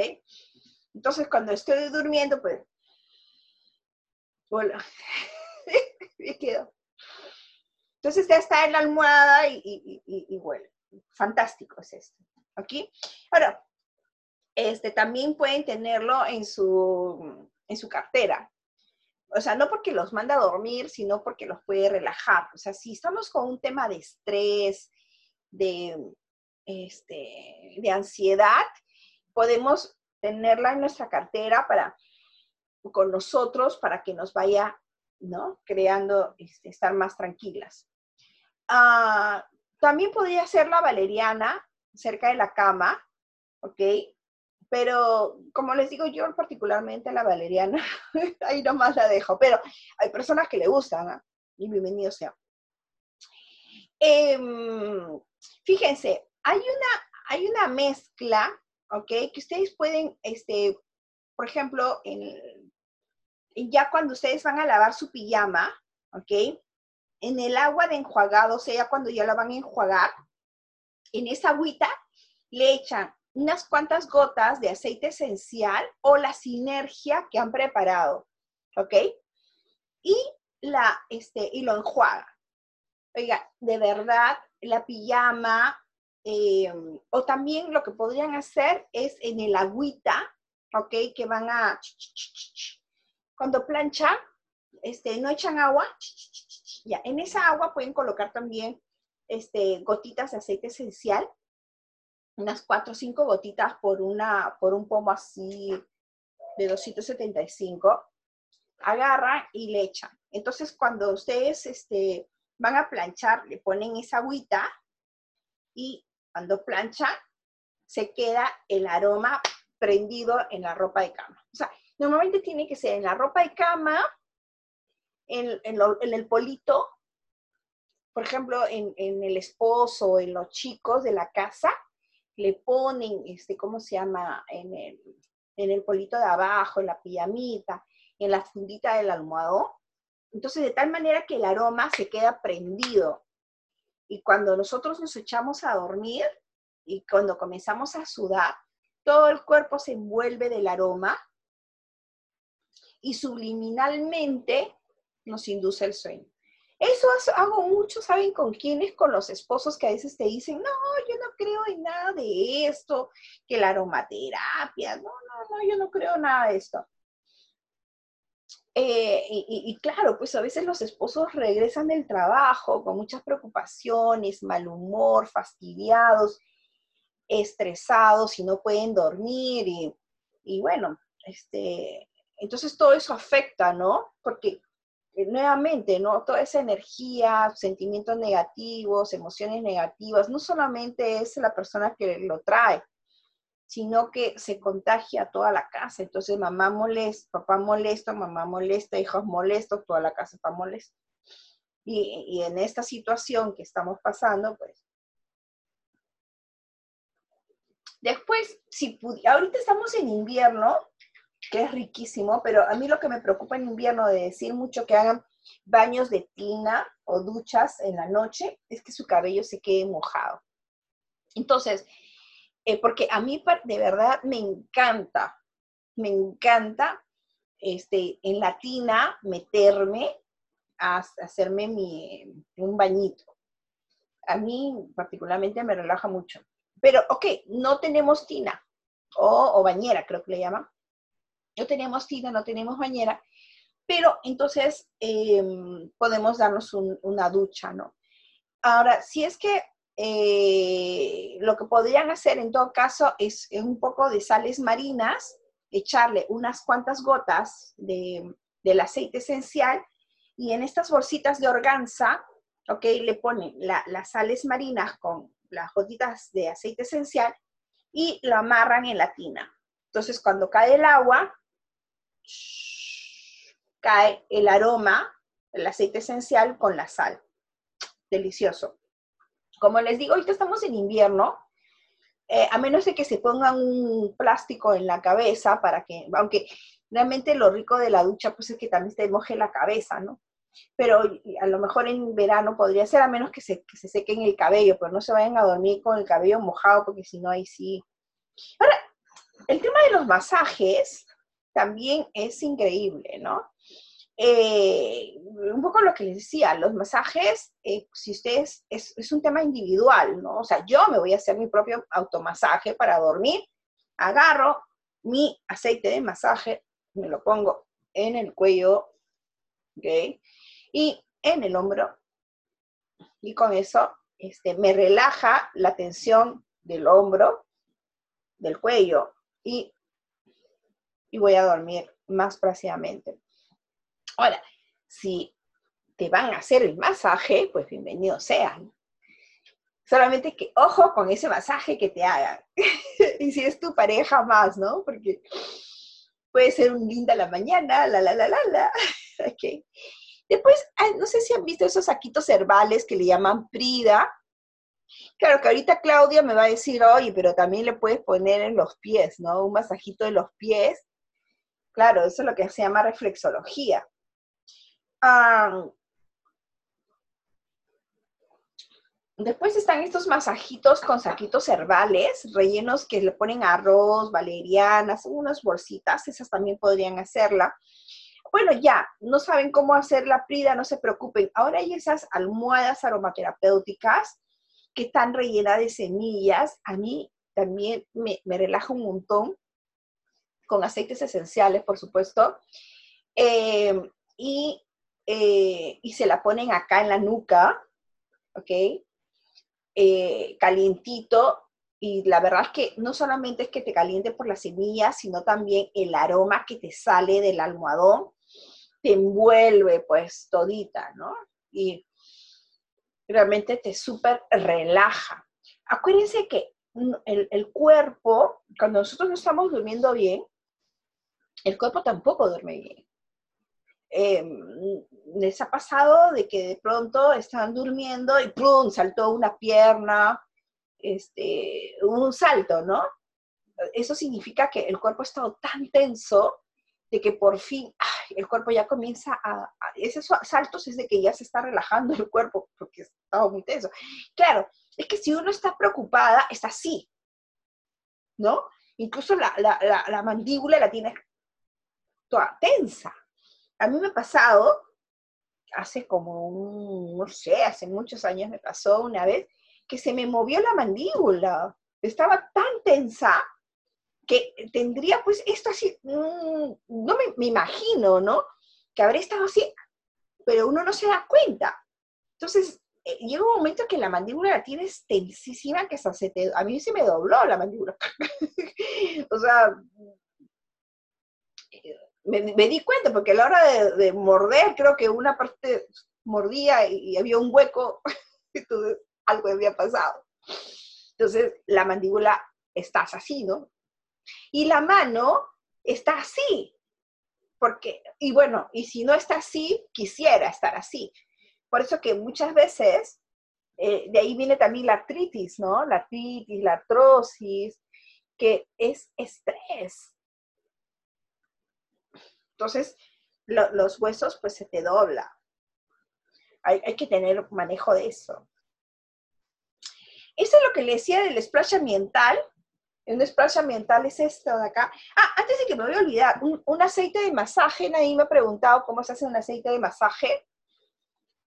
Entonces, cuando estoy durmiendo, pues Hola. me quedo. Entonces ya está en la almohada y, y, y, huele. Fantástico es esto. ¿Aquí? Ahora, este, también pueden tenerlo en su, en su cartera. O sea, no porque los manda a dormir, sino porque los puede relajar. O sea, si estamos con un tema de estrés, de, este, de ansiedad, podemos tenerla en nuestra cartera para con nosotros para que nos vaya, ¿no? Creando, este, estar más tranquilas. Ah, también podría ser la valeriana cerca de la cama, ¿ok? Pero como les digo yo particularmente la valeriana, ahí nomás la dejo, pero hay personas que le gustan, ¿ah? y bienvenido sea. Em, fíjense, hay una, hay una mezcla, ¿ok? Que ustedes pueden, este, por ejemplo, en, ya cuando ustedes van a lavar su pijama, ¿ok? En el agua de enjuagado, o sea, cuando ya la van a enjuagar, en esa agüita le echan unas cuantas gotas de aceite esencial o la sinergia que han preparado, ¿ok? Y, la, este, y lo enjuagan. Oiga, de verdad, la pijama, eh, o también lo que podrían hacer es en el agüita, ¿ok? Que van a cuando planchan, este, no echan agua, ya, en esa agua pueden colocar también este, gotitas de aceite esencial, unas 4 o 5 gotitas por, una, por un pomo así de 275, agarran y le echan. Entonces, cuando ustedes este, van a planchar, le ponen esa agüita y cuando planchan, se queda el aroma prendido en la ropa de cama. O sea, Normalmente tiene que ser en la ropa de cama, en, el polito, por ejemplo, en, el esposo, en los chicos de la casa, le ponen, este, ¿cómo se llama? En el, en el polito de abajo, en la pijamita, en la fundita del almohadón. Entonces, de tal manera que el aroma se queda prendido. Y cuando nosotros nos echamos a dormir y cuando comenzamos a sudar, todo el cuerpo se envuelve del aroma y subliminalmente nos induce el sueño. Eso hago mucho, ¿saben con quiénes? Con los esposos que a veces te dicen, no, yo no creo en nada de esto, que la aromaterapia, no, no, no, yo no creo nada de esto. Eh, y, claro, pues a veces los esposos regresan del trabajo con muchas preocupaciones, mal humor, fastidiados, estresados y no pueden dormir y, y bueno, este, entonces todo eso afecta, ¿no? Porque eh, nuevamente, ¿no? Toda esa energía, sentimientos negativos, emociones negativas, no solamente es la persona que lo trae, sino que se contagia a toda la casa. Entonces, mamá molesta, papá molesto, mamá molesta, hijos molestos, toda la casa está molesta. Y, y en esta situación que estamos pasando, pues Después, si ahorita estamos en invierno, que es riquísimo, pero a mí lo que me preocupa en invierno de decir mucho que hagan baños de tina o duchas en la noche es que su cabello se quede mojado. Entonces, eh, porque a mí de verdad me encanta, me encanta este, en la tina meterme a hacerme mi, un bañito. A mí particularmente me relaja mucho. Pero, ok, no tenemos tina o, bañera, creo que le llaman. No tenemos tina, no tenemos bañera, pero entonces em, podemos darnos una ducha, ¿no? Ahora, si es que eh, lo que podrían hacer en todo caso es un poco de sales marinas, echarle unas cuantas gotas del aceite esencial y en estas bolsitas de organza, ok, le ponen las sales marinas con las gotitas de aceite esencial y lo amarran en la tina. Entonces, cuando cae el agua, cae el aroma, el aceite esencial con la sal. Delicioso. Como les digo, ahorita estamos en invierno, eh, a menos de que se pongan un plástico en la cabeza para que, aunque realmente lo rico de la ducha pues es que también te moje la cabeza, ¿no? pero a lo mejor en verano podría ser, a menos que se, que se sequen el cabello, pero no se vayan a dormir con el cabello mojado, porque si no, ahí sí. Ahora, el tema de los masajes también es increíble, ¿no? Eh, un poco lo que les decía, los masajes, eh, si ustedes, es, es, un tema individual, ¿no? O sea, yo me voy a hacer mi propio automasaje para dormir, agarro mi aceite de masaje, me lo pongo en el cuello, ¿ok? y en el hombro. Y con eso este, me relaja la tensión del hombro, del cuello y, y voy a dormir más plácidamente. Ahora, si te van a hacer el masaje, pues bienvenidos sean. Solamente que ojo con ese masaje que te hagan. y si es tu pareja más, ¿no? Porque puede ser un linda la mañana, la la la la la. Después, no sé si han visto esos saquitos herbales que le llaman Prida. Claro que ahorita Claudia me va a decir, oye, pero también le puedes poner en los pies, ¿no? Un masajito de los pies. Claro, eso es lo que se llama reflexología. Ah, después están estos masajitos con saquitos herbales, rellenos que le ponen arroz, valerianas, unas bolsitas, esas también podrían hacerla. Bueno, ya, no saben cómo hacer la prida, no se preocupen. Ahora hay esas almohadas aromaterapéuticas que están rellenas de semillas. A mí también me, relaja un montón, con aceites esenciales, por supuesto. Em, y, eh, y, se la ponen acá en la nuca, ¿ok? Eh, calientito. Y la verdad es que no solamente es que te caliente por las semillas, sino también el aroma que te sale del almohadón te envuelve pues todita, ¿no? Y realmente te súper relaja. Acuérdense que el, cuerpo, cuando nosotros no estamos durmiendo bien, el cuerpo tampoco duerme bien. Em, les ha pasado de que de pronto están durmiendo y ¡plum! saltó una pierna, este, un salto, ¿no? Eso significa que el cuerpo ha estado tan tenso de que por fin el cuerpo ya comienza a, Esos saltos es de que ya se está relajando el cuerpo porque estaba muy tenso. Claro, es que si uno está preocupada, está así, ¿no? Incluso la, la mandíbula la tiene tensa. A mí me ha pasado, hace como, no sé, hace muchos años me pasó una vez, que se me movió la mandíbula. Estaba tan tensa que tendría pues esto así, mm, no me, imagino, ¿no? Que habría estado así, pero uno no se da cuenta. Entonces, eh, llega un momento que la mandíbula la tienes tensísima que se te, a mí se me dobló la mandíbula. o sea, me, di cuenta porque a la hora de, morder creo que una parte mordía y, había un hueco, entonces algo había pasado. Entonces, la mandíbula estás así, ¿no? Y la mano está así, porque, y bueno, y si no está así, quisiera estar así, Por eso que muchas veces, eh, de ahí viene también la artritis, ¿no? La artritis, la artrosis, que es estrés. Entonces, los huesos pues se te dobla. Hay, que tener manejo de eso. Eso es lo que le decía del splash ambiental. Un splash ambiental es esto de acá. Ah, antes de que me voy a olvidar, un, aceite de masaje, nadie me ha preguntado cómo se hace un aceite de masaje.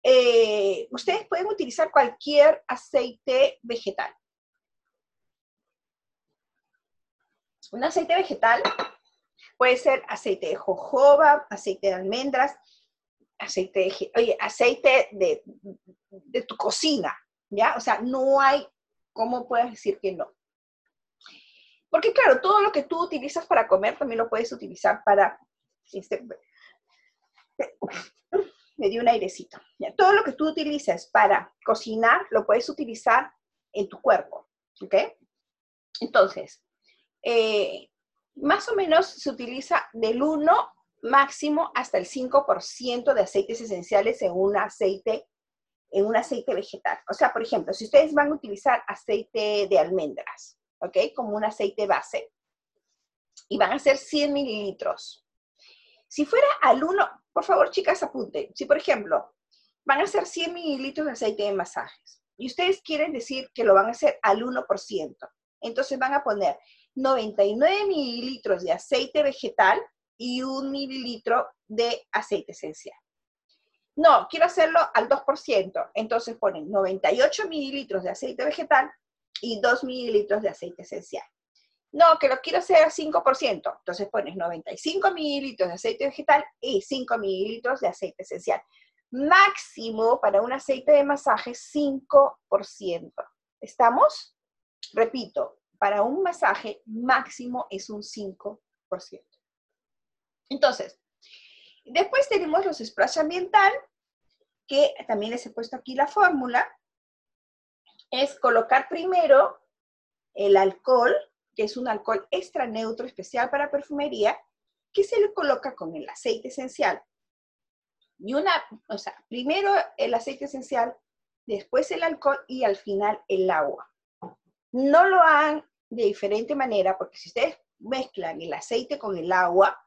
Eh, ustedes pueden utilizar cualquier aceite vegetal. Un aceite vegetal puede ser aceite de jojoba, aceite de almendras, aceite de, oye, aceite de, de tu cocina, ¿ya? O sea, no hay cómo puedes decir que no. Porque claro, todo lo que tú utilizas para comer también lo puedes utilizar para... Este, me dio un airecito. Todo lo que tú utilices para cocinar lo puedes utilizar en tu cuerpo. ¿Ok? Entonces, eh, más o menos se utiliza del 1 máximo hasta el 5% de aceites esenciales en un aceite en un aceite vegetal. O sea, por ejemplo, si ustedes van a utilizar aceite de almendras, ¿ok? Como un aceite base, y van a hacer 100 mililitros. Si fuera al 1, por favor, chicas, apunten. Si, por ejemplo, van a hacer 100 mililitros de aceite de masajes, y ustedes quieren decir que lo van a hacer al 1%, entonces van a poner 99 mililitros de aceite vegetal y un mililitro de aceite esencial. No, quiero hacerlo al 2%. Entonces ponen 98 mililitros de aceite vegetal y 2 mililitros de aceite esencial. No, que lo quiero hacer al 5%. Entonces pones 95 mililitros de aceite vegetal y 5 mililitros de aceite esencial. Máximo para un aceite de masaje 5%. ¿Estamos? Repito, para un masaje máximo es un 5%. Entonces, Después tenemos los splash ambiental, que también les he puesto aquí la fórmula. Es colocar primero el alcohol, que es un alcohol extra neutro especial para perfumería, que se le coloca con el aceite esencial. Y una, o sea, primero el aceite esencial, después el alcohol y al final el agua. No lo hagan de diferente manera, porque si ustedes mezclan el aceite con el agua,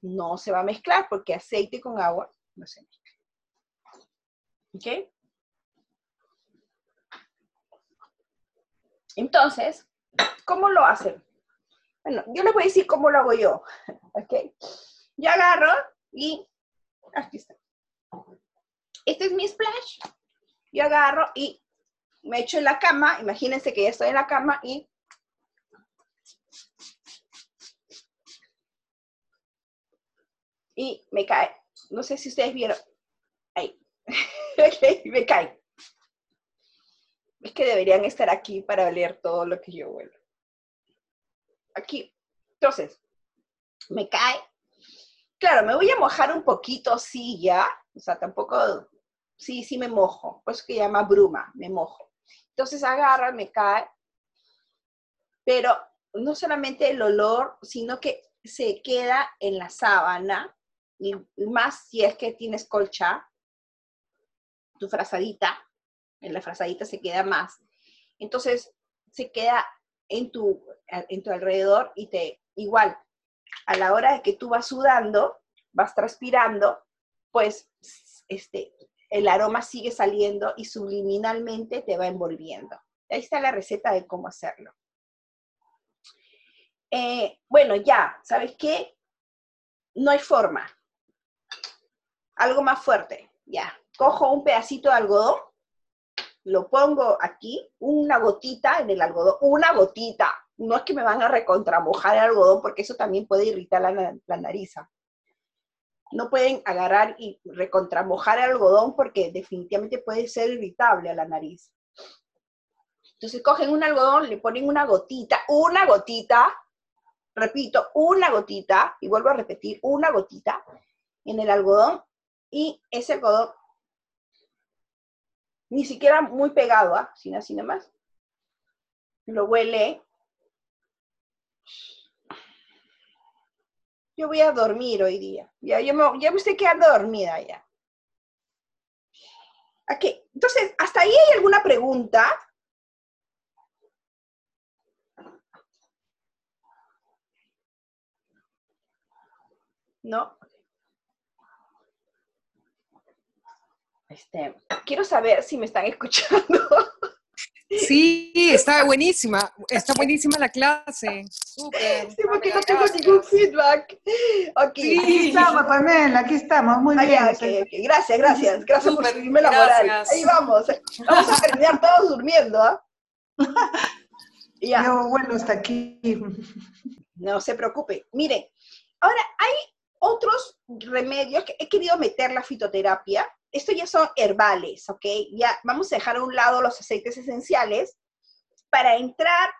no se va a mezclar porque aceite con agua no se mezcla. ¿Ok? Entonces, ¿cómo lo hacen? Bueno, yo les voy a decir cómo lo hago yo. ¿Ok? Yo agarro y aquí está. Este es mi splash. Yo agarro y me echo en la cama. Imagínense que ya estoy en la cama y y me cae. No sé si ustedes vieron. Ahí. me cae. Es que deberían estar aquí para leer todo lo que yo vuelvo. Aquí. Entonces, me cae. Claro, me voy a mojar un poquito, sí, ya. O sea, tampoco, sí, sí me mojo. Pues que llama bruma, me mojo. Entonces agarra, me cae. Pero no solamente el olor, sino que se queda en la sábana y más si es que tienes colcha, tu frazadita, en la frazadita se queda más. Entonces, se queda en tu, en tu alrededor y te, igual, a la hora de que tú vas sudando, vas transpirando, pues este, el aroma sigue saliendo y subliminalmente te va envolviendo. Ahí está la receta de cómo hacerlo. Eh, bueno, ya, ¿sabes qué? No hay forma algo más fuerte, ya. Cojo un pedacito de algodón, lo pongo aquí, una gotita en el algodón, una gotita. No es que me van a recontramojar el algodón porque eso también puede irritar la, la nariz. No pueden agarrar y recontramojar el algodón porque definitivamente puede ser irritable a la nariz. Entonces cogen un algodón, le ponen una gotita, una gotita, repito, una gotita, y vuelvo a repetir, una gotita en el algodón y ese algodón ni siquiera muy pegado, ¿ah? sino así nomás. Lo huele. Yo voy a dormir hoy día. Ya, yo me, ya me estoy quedando dormida ya. Ok, entonces, ¿hasta ahí hay alguna pregunta? ¿No? Este, quiero saber si me están escuchando. Sí, está buenísima, está buenísima la clase. Súper. Sí, porque no tengo ningún feedback. Okay. Aquí estamos, Pamela, aquí estamos, muy ah, bien. okay, Gracias, gracias, gracias por subirme la moral. Ahí vamos, vamos a terminar todos durmiendo, ¿ah? Ya. Yo bueno hasta aquí. No se preocupe. Mire, ahora hay otros remedios que he querido meter la fitoterapia, esto ya son herbales, ¿ok? Ya vamos a dejar a un lado los aceites esenciales para entrar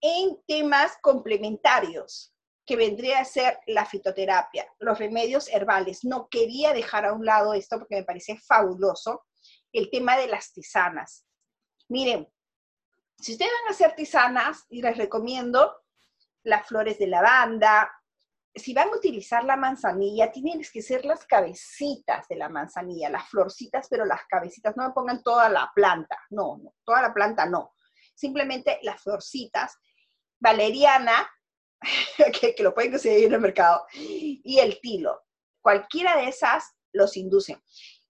en temas complementarios, que vendría a ser la fitoterapia, los remedios herbales. No quería dejar a un lado esto porque me parece fabuloso, el tema de las tisanas. Miren, si ustedes van a hacer tisanas, y les recomiendo las flores de lavanda, si van a utilizar la manzanilla, tienen que ser las cabecitas de la manzanilla, las florcitas, pero las cabecitas, no me pongan toda la planta, no, no toda la planta no, simplemente las florcitas, valeriana, que, lo pueden conseguir en el mercado, y el tilo. Cualquiera de esas los inducen.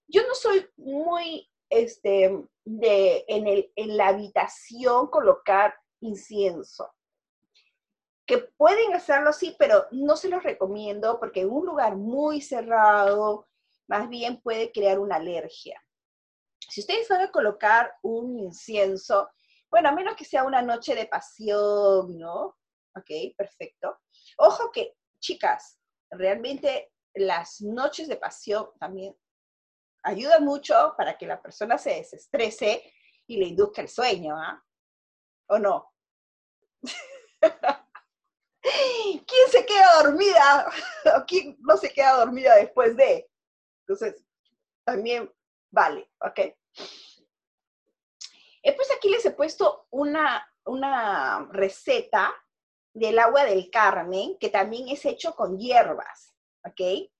Yo no soy muy, este, de en, el, en la habitación colocar incienso que pueden hacerlo así, pero no se los recomiendo porque en un lugar muy cerrado, más bien puede crear una alergia. Si ustedes van a colocar un incienso, bueno, a menos que sea una noche de pasión, ¿no? Ok, perfecto. Ojo que, chicas, realmente las noches de pasión también ayudan mucho para que la persona se desestrese y le induzca el sueño, ¿ah? ¿O no? ¿Quién se queda dormida? quién no se queda dormida después de? Entonces, también vale, ¿ok? Pues aquí les he puesto una, una receta del agua del Carmen, que también es hecho con hierbas, ¿ok?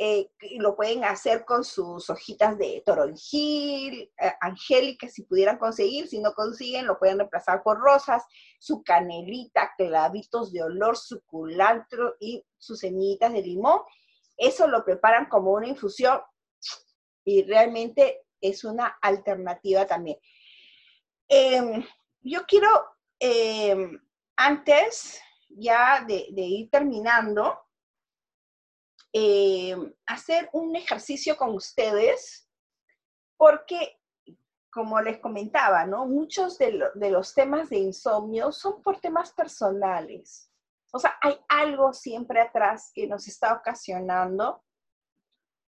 Eh, lo pueden hacer con sus hojitas de toronjil, eh, angélica, si pudieran conseguir, si no consiguen, lo pueden reemplazar por rosas, su canelita, clavitos de olor suculantro y sus semillitas de limón. Eso lo preparan como una infusión y realmente es una alternativa también. Em, yo quiero, em, antes ya de ir terminando, eh, hacer un ejercicio con ustedes, porque, como les comentaba, ¿no? Muchos de, los temas de insomnio son por temas personales. O sea, hay algo siempre atrás que nos está ocasionando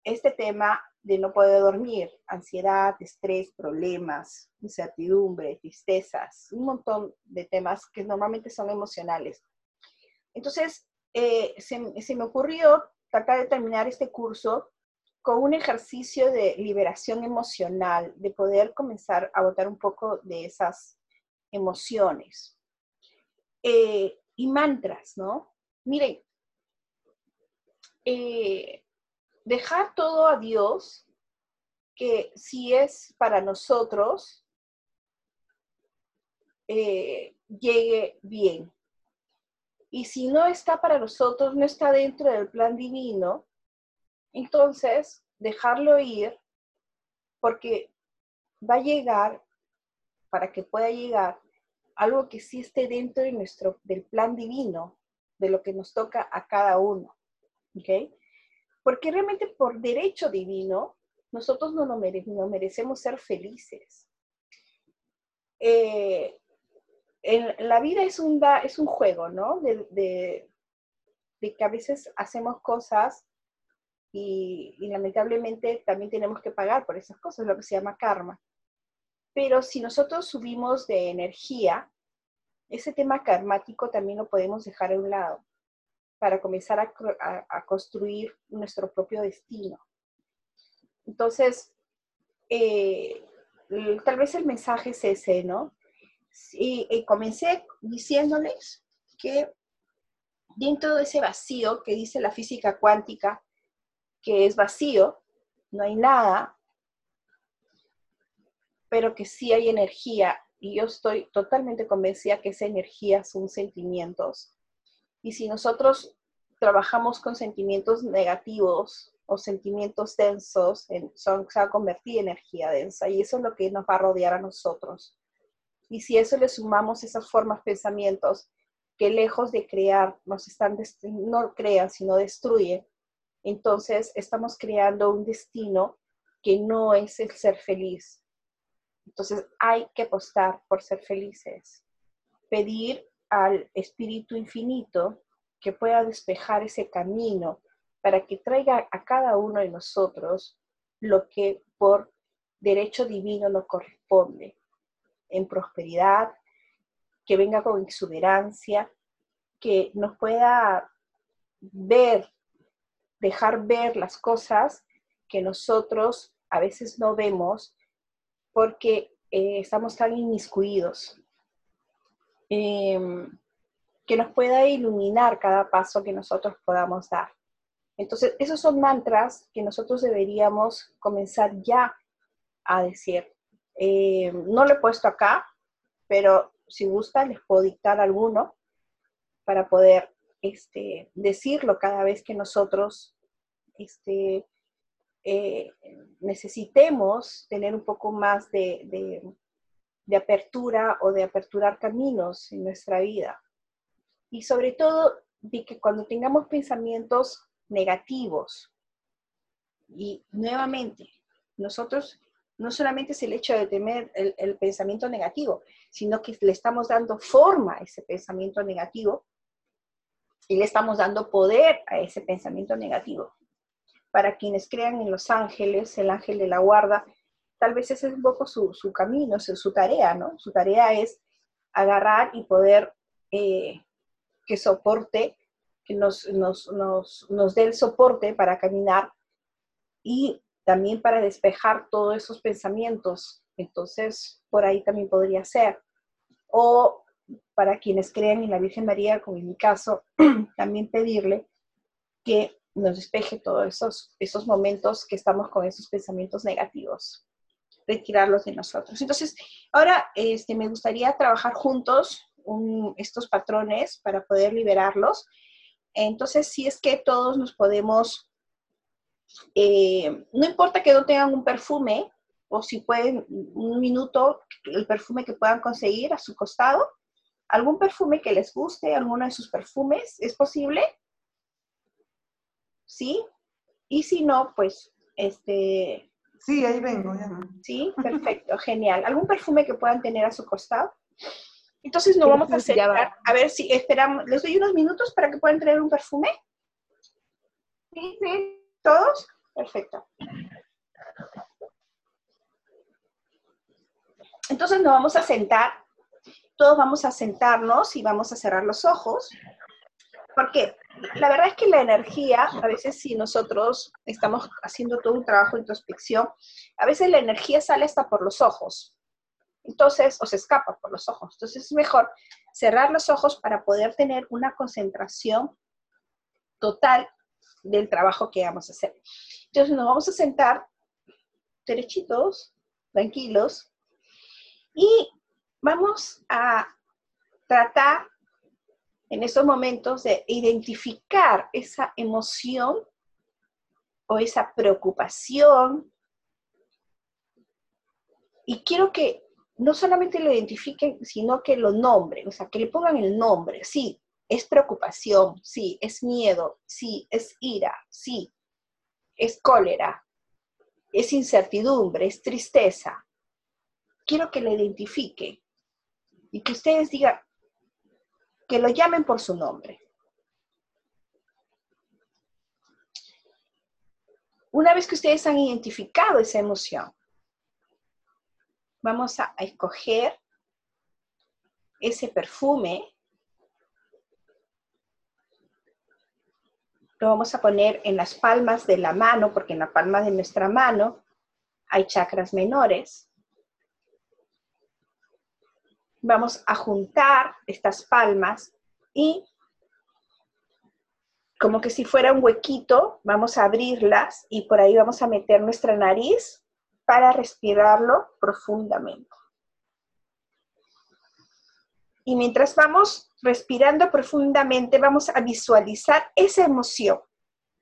este tema de no poder dormir, ansiedad, estrés, problemas, incertidumbre, tristezas, un montón de temas que normalmente son emocionales. Entonces, eh, se, me ocurrió tratar de terminar este curso con un ejercicio de liberación emocional, de poder comenzar a botar un poco de esas emociones. Eh, y mantras, ¿no? Miren, eh, dejar todo a Dios, que si es para nosotros, eh, llegue bien. Y si no está para nosotros, no está dentro del plan divino, entonces dejarlo ir porque va a llegar, para que pueda llegar, algo que sí esté dentro de nuestro, del plan divino, de lo que nos toca a cada uno. Porque realmente por derecho divino, nosotros no, nos merecemos ser felices. Eh, la vida es un, es un juego, ¿no? De, que a veces hacemos cosas y, lamentablemente también tenemos que pagar por esas cosas, lo que se llama karma. Pero si nosotros subimos de energía, ese tema karmático también lo podemos dejar a un lado para comenzar a, construir nuestro propio destino. Entonces, eh, tal vez el mensaje es ese, ¿no? Y, comencé diciéndoles que dentro de ese vacío que dice la física cuántica, que es vacío, no hay nada, pero que sí hay energía y yo estoy totalmente convencida que esa energía son sentimientos. Y si nosotros trabajamos con sentimientos negativos o sentimientos densos, son, se va a convertir en energía densa y eso es lo que nos va a rodear a nosotros. Y si eso le sumamos esas formas, pensamientos, que lejos de crear, nos están, no crean, sino destruyen, entonces estamos creando un destino que no es el ser feliz. Entonces hay que apostar por ser felices, pedir al Espíritu Infinito que pueda despejar ese camino para que traiga a cada uno de nosotros lo que por derecho divino nos corresponde, en prosperidad, que venga con exuberancia, que nos pueda ver, dejar ver las cosas que nosotros a veces no vemos porque eh, estamos tan inmiscuidos. Em, que nos pueda iluminar cada paso que nosotros podamos dar. Entonces, esos son mantras que nosotros deberíamos comenzar ya a decir. Eh, no lo he puesto acá, pero si gusta les puedo dictar alguno para poder este, decirlo cada vez que nosotros este, eh, necesitemos tener un poco más de, de apertura o de aperturar caminos en nuestra vida. Y sobre todo, de que cuando tengamos pensamientos negativos, y nuevamente, nosotros no solamente es el hecho de tener el, pensamiento negativo, sino que le estamos dando forma a ese pensamiento negativo y le estamos dando poder a ese pensamiento negativo. Para quienes crean en los ángeles, el ángel de la guarda, tal vez ese es un poco su, camino, su, su, tarea, ¿no? Su tarea es agarrar y poder eh, que soporte, que nos, nos, dé el soporte para caminar y también para despejar todos esos pensamientos. Entonces, por ahí también podría ser. O para quienes crean en la Virgen María, como en mi caso, también pedirle que nos despeje todos esos, esos momentos que estamos con esos pensamientos negativos, retirarlos de nosotros. Entonces, ahora este, me gustaría trabajar juntos estos patrones para poder liberarlos. Entonces, si es que todos nos podemos, eh, no importa que no tengan un perfume, o si pueden un minuto, el perfume que puedan conseguir a su costado, algún perfume que les guste, alguno de sus perfumes, ¿es posible? ¿Sí? Y si no, pues, este... Sí, ahí vengo. Ya. Sí, perfecto, genial. ¿Algún perfume que puedan tener a su costado? Entonces no vamos a hacer, a ver si esperamos, les doy unos minutos para que puedan traer un perfume. ¿Sí? ¿Sí? ¿Todos? Perfecto. Entonces nos vamos a sentar, todos vamos a sentarnos y vamos a cerrar los ojos. Porque la verdad es que la energía, a veces si nosotros estamos haciendo todo un trabajo de introspección, a veces la energía sale hasta por los ojos. Entonces, o se escapa por los ojos. Entonces es mejor cerrar los ojos para poder tener una concentración total del trabajo que vamos a hacer. Entonces nos vamos a sentar derechitos, tranquilos, y vamos a tratar en esos momentos de identificar esa emoción o esa preocupación. Y quiero que no solamente lo identifiquen, sino que lo nombren, o sea, que le pongan el nombre. Sí, es preocupación, sí, es miedo, sí, es ira, sí, es cólera, es incertidumbre, es tristeza. Quiero que lo identifique y que ustedes digan, que lo llamen por su nombre. Una vez que ustedes han identificado esa emoción, vamos a, escoger ese perfume. Lo vamos a poner en las palmas de la mano, porque en la palma de nuestra mano hay chakras menores. Vamos a juntar estas palmas y como que si fuera un huequito, vamos a abrirlas y por ahí vamos a meter nuestra nariz para respirarlo profundamente. Y mientras vamos respirando profundamente, vamos a visualizar esa emoción.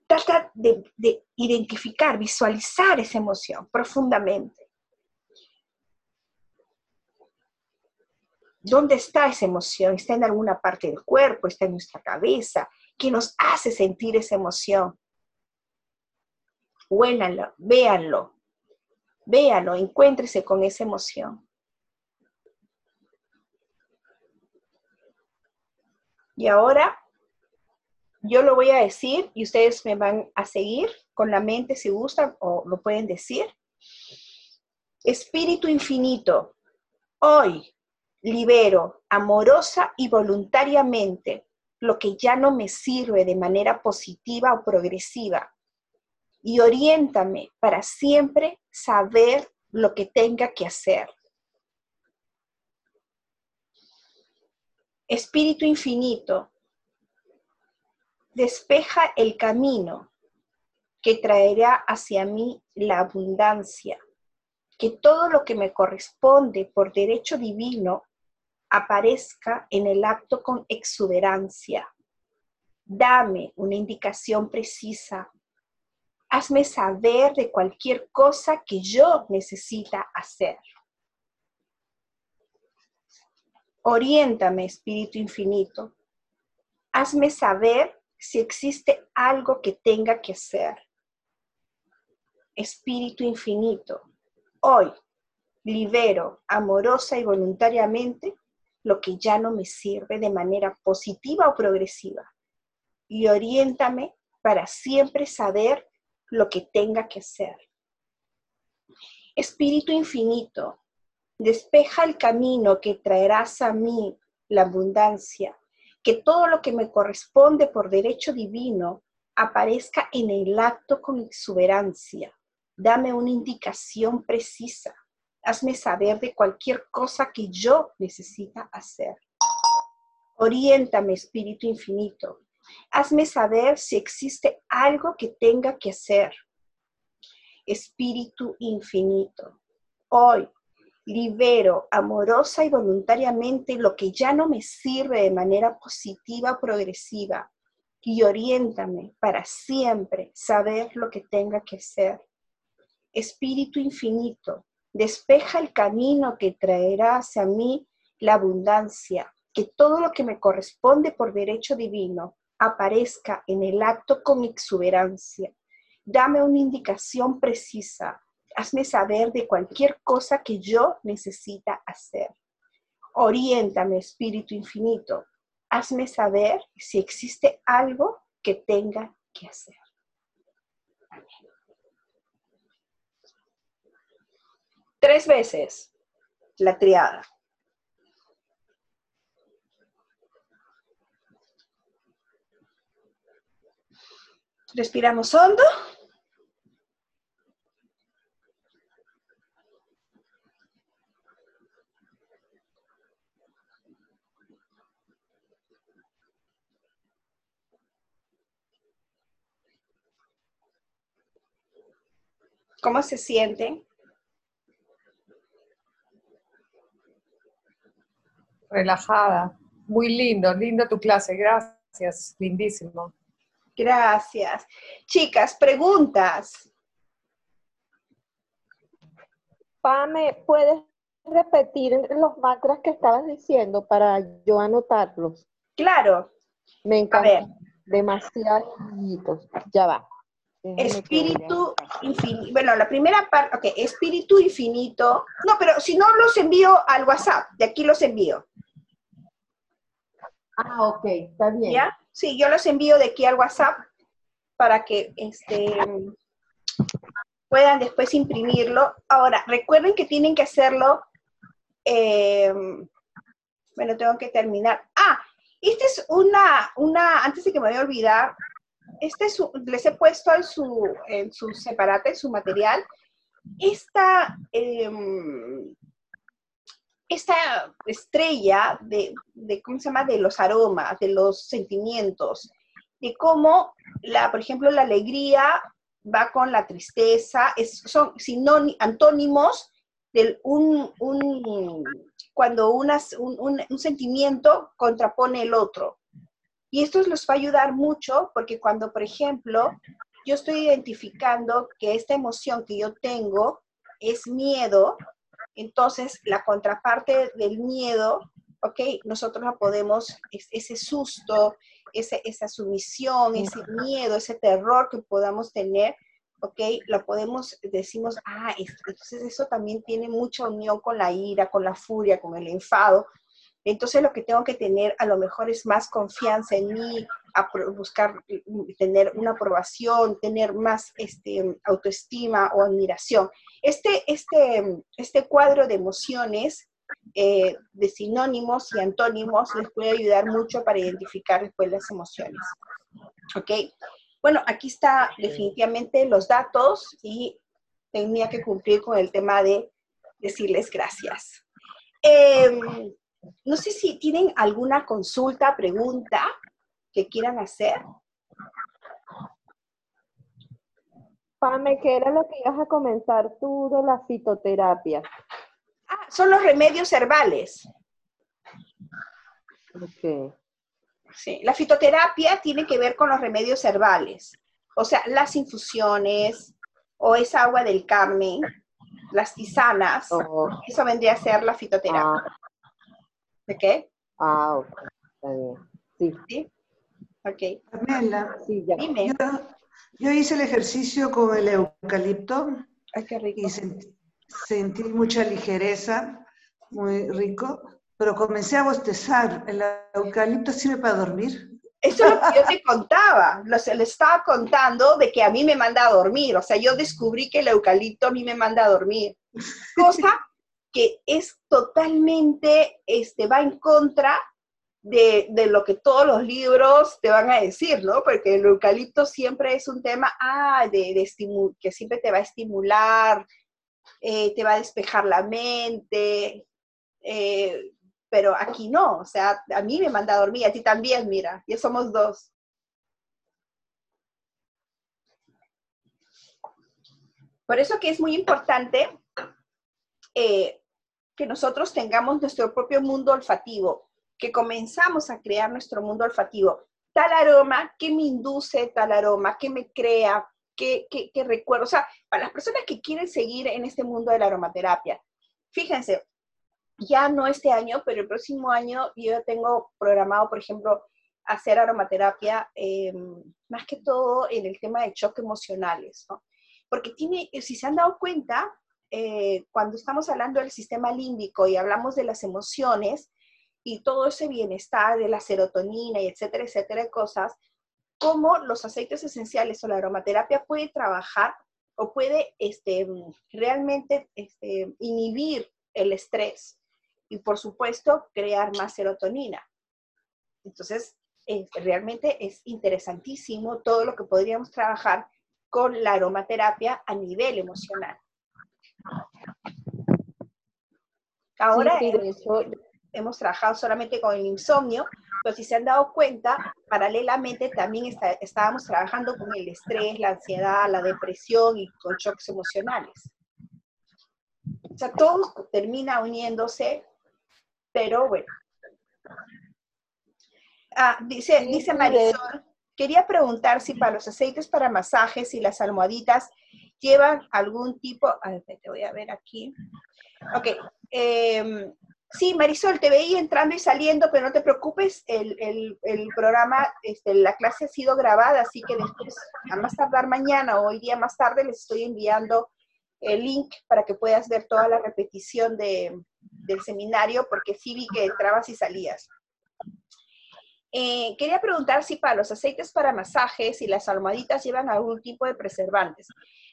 Trata de, de identificar, visualizar esa emoción profundamente. ¿Dónde está esa emoción? ¿Está en alguna parte del cuerpo? ¿Está en nuestra cabeza? ¿Qué nos hace sentir esa emoción? Huélanlo, véanlo, véanlo, encuéntrese con esa emoción. Y ahora yo lo voy a decir y ustedes me van a seguir con la mente si gustan o lo pueden decir. Espíritu infinito, hoy libero amorosa y voluntariamente lo que ya no me sirve de manera positiva o progresiva y oriéntame para siempre saber lo que tenga que hacer. Espíritu infinito, despeja el camino que traerá hacia mí la abundancia, que todo lo que me corresponde por derecho divino aparezca en el acto con exuberancia. Dame una indicación precisa hazme saber de cualquier cosa que yo necesita hacer. Oriéntame, Espíritu Infinito. Hazme saber si existe algo que tenga que hacer. Espíritu Infinito, hoy libero amorosa y voluntariamente lo que ya no me sirve de manera positiva o progresiva y oriéntame para siempre saber lo que tenga que hacer. Espíritu infinito, despeja el camino que traerás a mí la abundancia, que todo lo que me corresponde por derecho divino aparezca en el acto con exuberancia. Dame una indicación precisa. Hazme saber de cualquier cosa que yo necesita hacer. Oriéntame, Espíritu Infinito, Hazme saber si existe algo que tenga que hacer. Espíritu infinito, hoy libero amorosa y voluntariamente lo que ya no me sirve de manera positiva progresiva y oriéntame para siempre saber lo que tenga que hacer. Espíritu infinito, despeja el camino que traerá hacia mí la abundancia, que todo lo que me corresponde por derecho divino aparezca en el acto con exuberancia. Dame una indicación precisa. Hazme saber de cualquier cosa que yo necesita hacer. Oriéntame, Espíritu Infinito. Hazme saber si existe algo que tenga que hacer. Tres veces la triada. Respiramos hondo. ¿Cómo se sienten? Relajada. Muy lindo, lindo tu clase. Gracias. Lindísimo. Gracias. Chicas, preguntas. Pame, ¿puedes repetir los mantras que estabas diciendo para yo anotarlos? Claro. Me encanta. Demasiado Ya va. Espíritu infinito. Bueno, la primera parte, ok, espíritu infinito. No, pero si no los envío al WhatsApp, de aquí los envío. Ah, ok, está bien. ¿Ya? Sí, yo los envío de aquí al WhatsApp para que este, puedan después imprimirlo. Ahora, recuerden que tienen que hacerlo, eh, bueno, tengo que terminar. Ah, esta es una, una, antes de que me vaya a olvidar, este es, les he puesto en su, en su separata, en su material, esta, em, esta estrella de, ¿cómo se llama?, de los aromas, de los sentimientos, de cómo, la, por ejemplo, la alegría va con la tristeza, son antónimos de un, cuando un, sentimiento contrapone el otro. Y esto les va a ayudar mucho porque cuando, por ejemplo, yo estoy identificando que esta emoción que yo tengo es miedo, entonces la contraparte del miedo, ¿ok? Nosotros la podemos, ese susto, esa sumisión, ese miedo, ese terror que podamos tener, ¿ok? Lo podemos, decimos, ah, entonces eso también tiene mucha unión con la ira, con la furia, con el enfado. Entonces lo que tengo que tener a lo mejor es más confianza en mí, buscar tener una aprobación, tener más este, autoestima o admiración. Este, este, este cuadro de emociones, eh, de sinónimos y antónimos, les puede ayudar mucho para identificar después las emociones. ¿Ok? Bueno, aquí está definitivamente los datos y tenía que cumplir con el tema de decirles gracias. Em, no sé si tienen alguna consulta, pregunta que quieran hacer. Pame, ¿qué era lo que ibas a comenzar tú de la fitoterapia? Ah, son los remedios herbales. Ok. Sí, la fitoterapia tiene que ver con los remedios herbales, o sea, las infusiones o esa agua del Carmen, las tisanas, oh. eso vendría a ser la fitoterapia. Ah. ¿De qué? Ah, ok, está bien. Sí. Ok. Pamela, sí, ya. Dime. Yo, hice el ejercicio con el eucalipto. Ay, qué rico. Y sentí mucha ligereza, muy rico pero comencé a bostezar. ¿El eucalipto sirve para dormir? Eso es lo que yo te contaba, lo, le estaba contando de que a mí me manda a dormir, o sea, yo descubrí que el eucalipto a mí me manda a dormir, cosa que es totalmente, este, va en contra de, de, lo que todos los libros te van a decir, ¿no? Porque el eucalipto siempre es un tema, ah, de, de que siempre te va a estimular, eh, te va a despejar la mente, eh, pero aquí no, o sea, a mí me manda a dormir, a ti también, mira, ya somos dos. Por eso que es muy importante eh, que nosotros tengamos nuestro propio mundo olfativo, que comenzamos a crear nuestro mundo olfativo. Tal aroma, ¿qué me induce tal aroma? ¿Qué me crea? ¿Qué, qué, qué recuerdo? O sea, para las personas que quieren seguir en este mundo de la aromaterapia, fíjense, ya no este año, pero el próximo año yo tengo programado, por ejemplo, hacer aromaterapia, eh, más que todo en el tema de choques emocionales, ¿no? Porque tiene, si se han dado cuenta, eh, cuando estamos hablando del sistema límbico y hablamos de las emociones y todo ese bienestar de la serotonina y etcétera, etcétera, de cosas, cómo los aceites esenciales o la aromaterapia puede trabajar o puede este, realmente este, inhibir el estrés y por supuesto crear más serotonina. Entonces, realmente es interesantísimo todo lo que podríamos trabajar con la aromaterapia a nivel emocional. Ahora hemos, trabajado solamente con el insomnio, pero si se han dado cuenta, paralelamente también estábamos trabajando con el estrés, la ansiedad, la depresión y con shocks emocionales. O sea, todo termina uniéndose pero bueno. Ah, dice, dice Marisol, quería preguntar si para los aceites para masajes y las almohaditas llevan algún tipo, a ver, te voy a ver aquí. Ok, em, sí, Marisol, te veía entrando y saliendo, pero no te preocupes, el, programa, este, la clase ha sido grabada, así que después, a más tardar mañana o hoy día más tarde, les estoy enviando el link para que puedas ver toda la repetición de, del seminario, porque sí vi que entrabas y salías. Eh, quería preguntar si para los aceites para masajes y las almohaditas llevan algún tipo de preservantes.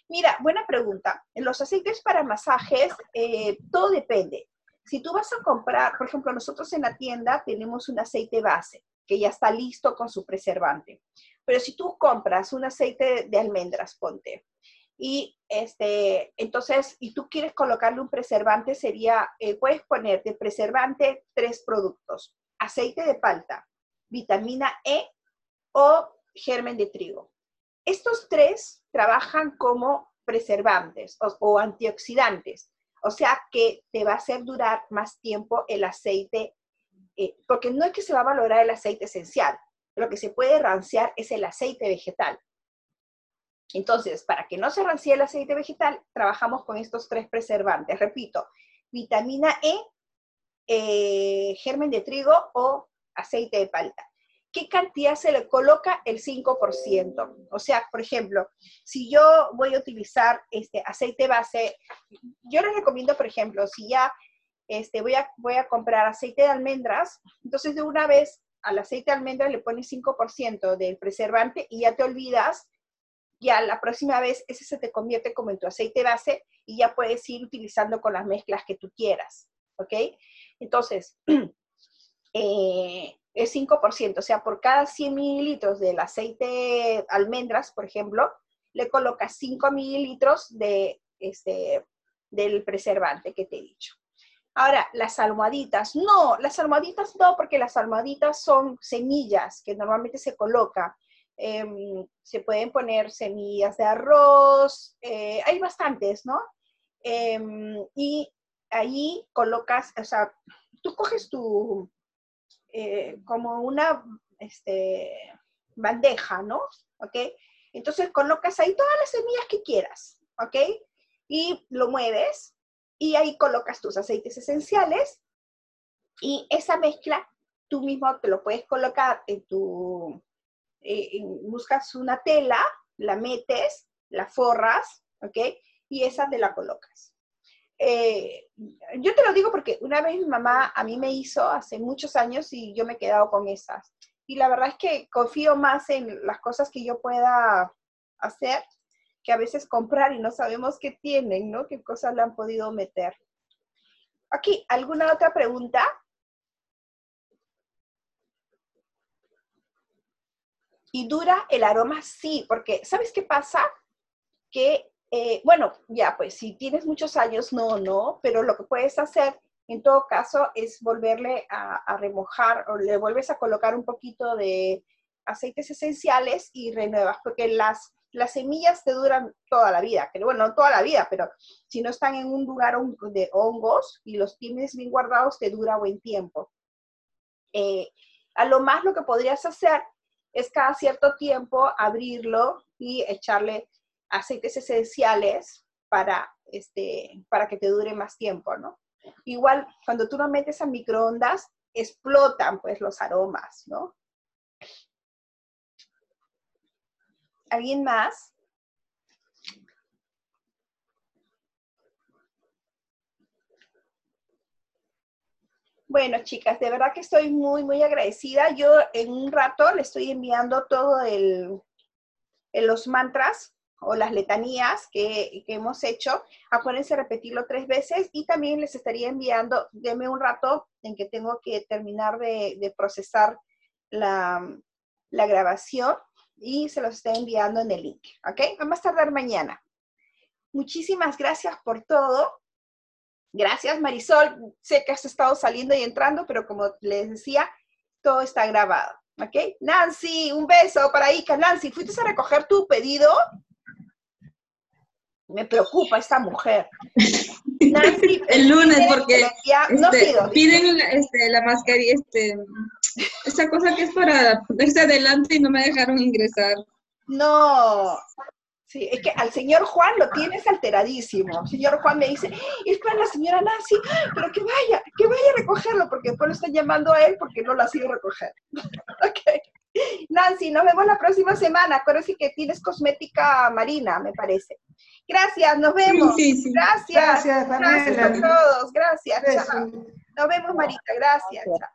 Mira, buena pregunta. Los aceites para masajes, eh, todo depende. Si tú vas a comprar, por ejemplo, nosotros en la tienda tenemos un aceite base que ya está listo con su preservante. Pero si tú compras un aceite de almendras, ponte, y este, entonces, y tú quieres colocarle un preservante, sería, eh, puedes poner de preservante tres productos, aceite de palta, vitamina E o germen de trigo. Estos tres trabajan como preservantes o, antioxidantes, o sea que te va a hacer durar más tiempo el aceite, eh, porque no es que se va a valorar el aceite esencial, lo que se puede ranciar es el aceite vegetal. Entonces, para que no se rancie el aceite vegetal, trabajamos con estos tres preservantes. Repito, vitamina E, eh, germen de trigo o aceite de palta. ¿Qué cantidad se le coloca? El 5%. O sea, por ejemplo, si yo voy a utilizar este aceite base, yo les recomiendo, por ejemplo, si ya este, voy, a, voy a comprar aceite de almendras, entonces de una vez al aceite de almendras le pones 5% del preservante y ya te olvidas, ya la próxima vez ese se te convierte como en tu aceite base y ya puedes ir utilizando con las mezclas que tú quieras, ¿ok? Entonces, eh, es 5%, o sea, por cada 100 mililitros del aceite almendras, por ejemplo, le colocas 5 mililitros de, este, del preservante que te he dicho. Ahora, las almohaditas, no, las almohaditas no, porque las almohaditas son semillas que normalmente se coloca. Em, se pueden poner semillas de arroz, eh, hay bastantes, ¿no? Em, y ahí colocas, o sea, tú coges tu, eh, como una este, bandeja, ¿no? ¿Ok? Entonces colocas ahí todas las semillas que quieras, ¿ok? Y lo mueves y ahí colocas tus aceites esenciales y esa mezcla tú mismo te lo puedes colocar en tu, eh, buscas una tela, la metes, la forras, ¿ok? Y esa te la colocas. Eh, yo te lo digo porque una vez mi mamá a mí me hizo hace muchos años y yo me he quedado con esas. Y la verdad es que confío más en las cosas que yo pueda hacer que a veces comprar y no sabemos qué tienen, ¿no? Qué cosas le han podido meter. Aquí, ¿alguna otra pregunta? ¿Y dura el aroma? Sí, porque ¿sabes qué pasa? Que eh, bueno, ya, pues si tienes muchos años, no, no, pero lo que puedes hacer en todo caso es volverle a, remojar o le vuelves a colocar un poquito de aceites esenciales y renuevas, porque las, las semillas te duran toda la vida, pero bueno, no toda la vida, pero si no están en un lugar de hongos y los tienes bien guardados, te dura buen tiempo. Eh, a lo más lo que podrías hacer es cada cierto tiempo abrirlo y echarle aceites esenciales para, este, para que te dure más tiempo, ¿no? Igual, cuando tú lo metes a microondas, explotan pues los aromas, ¿no? ¿Alguien más? Bueno, chicas, de verdad que estoy muy, muy agradecida. Yo en un rato le estoy enviando todo el, los mantras o las letanías que, hemos hecho, acuérdense repetirlo tres veces y también les estaría enviando, denme un rato en que tengo que terminar de, procesar la, grabación y se los estoy enviando en el link, ¿ok? A tardar mañana. Muchísimas gracias por todo. Gracias, Marisol. Sé que has estado saliendo y entrando, pero como les decía, todo está grabado. ¿Ok? Nancy, un beso para Ica. Nancy, ¿fuiste a recoger tu pedido? Me preocupa esta mujer. el lunes, porque este, piden este, la mascarilla, este, esa cosa que es para ponerse adelante y no me dejaron ingresar. No, sí, es que al señor Juan lo tienes alteradísimo. El señor Juan me dice, es para la señora Nancy, pero que vaya, que vaya a recogerlo, porque después lo están llamando a él porque no lo ha sido recoger. ok. Nancy, nos vemos la próxima semana. Acuérdense que tienes cosmética marina, me parece. Gracias, nos vemos. Gracias. Gracias, a todos. Gracias. Nos vemos, Marita. Gracias.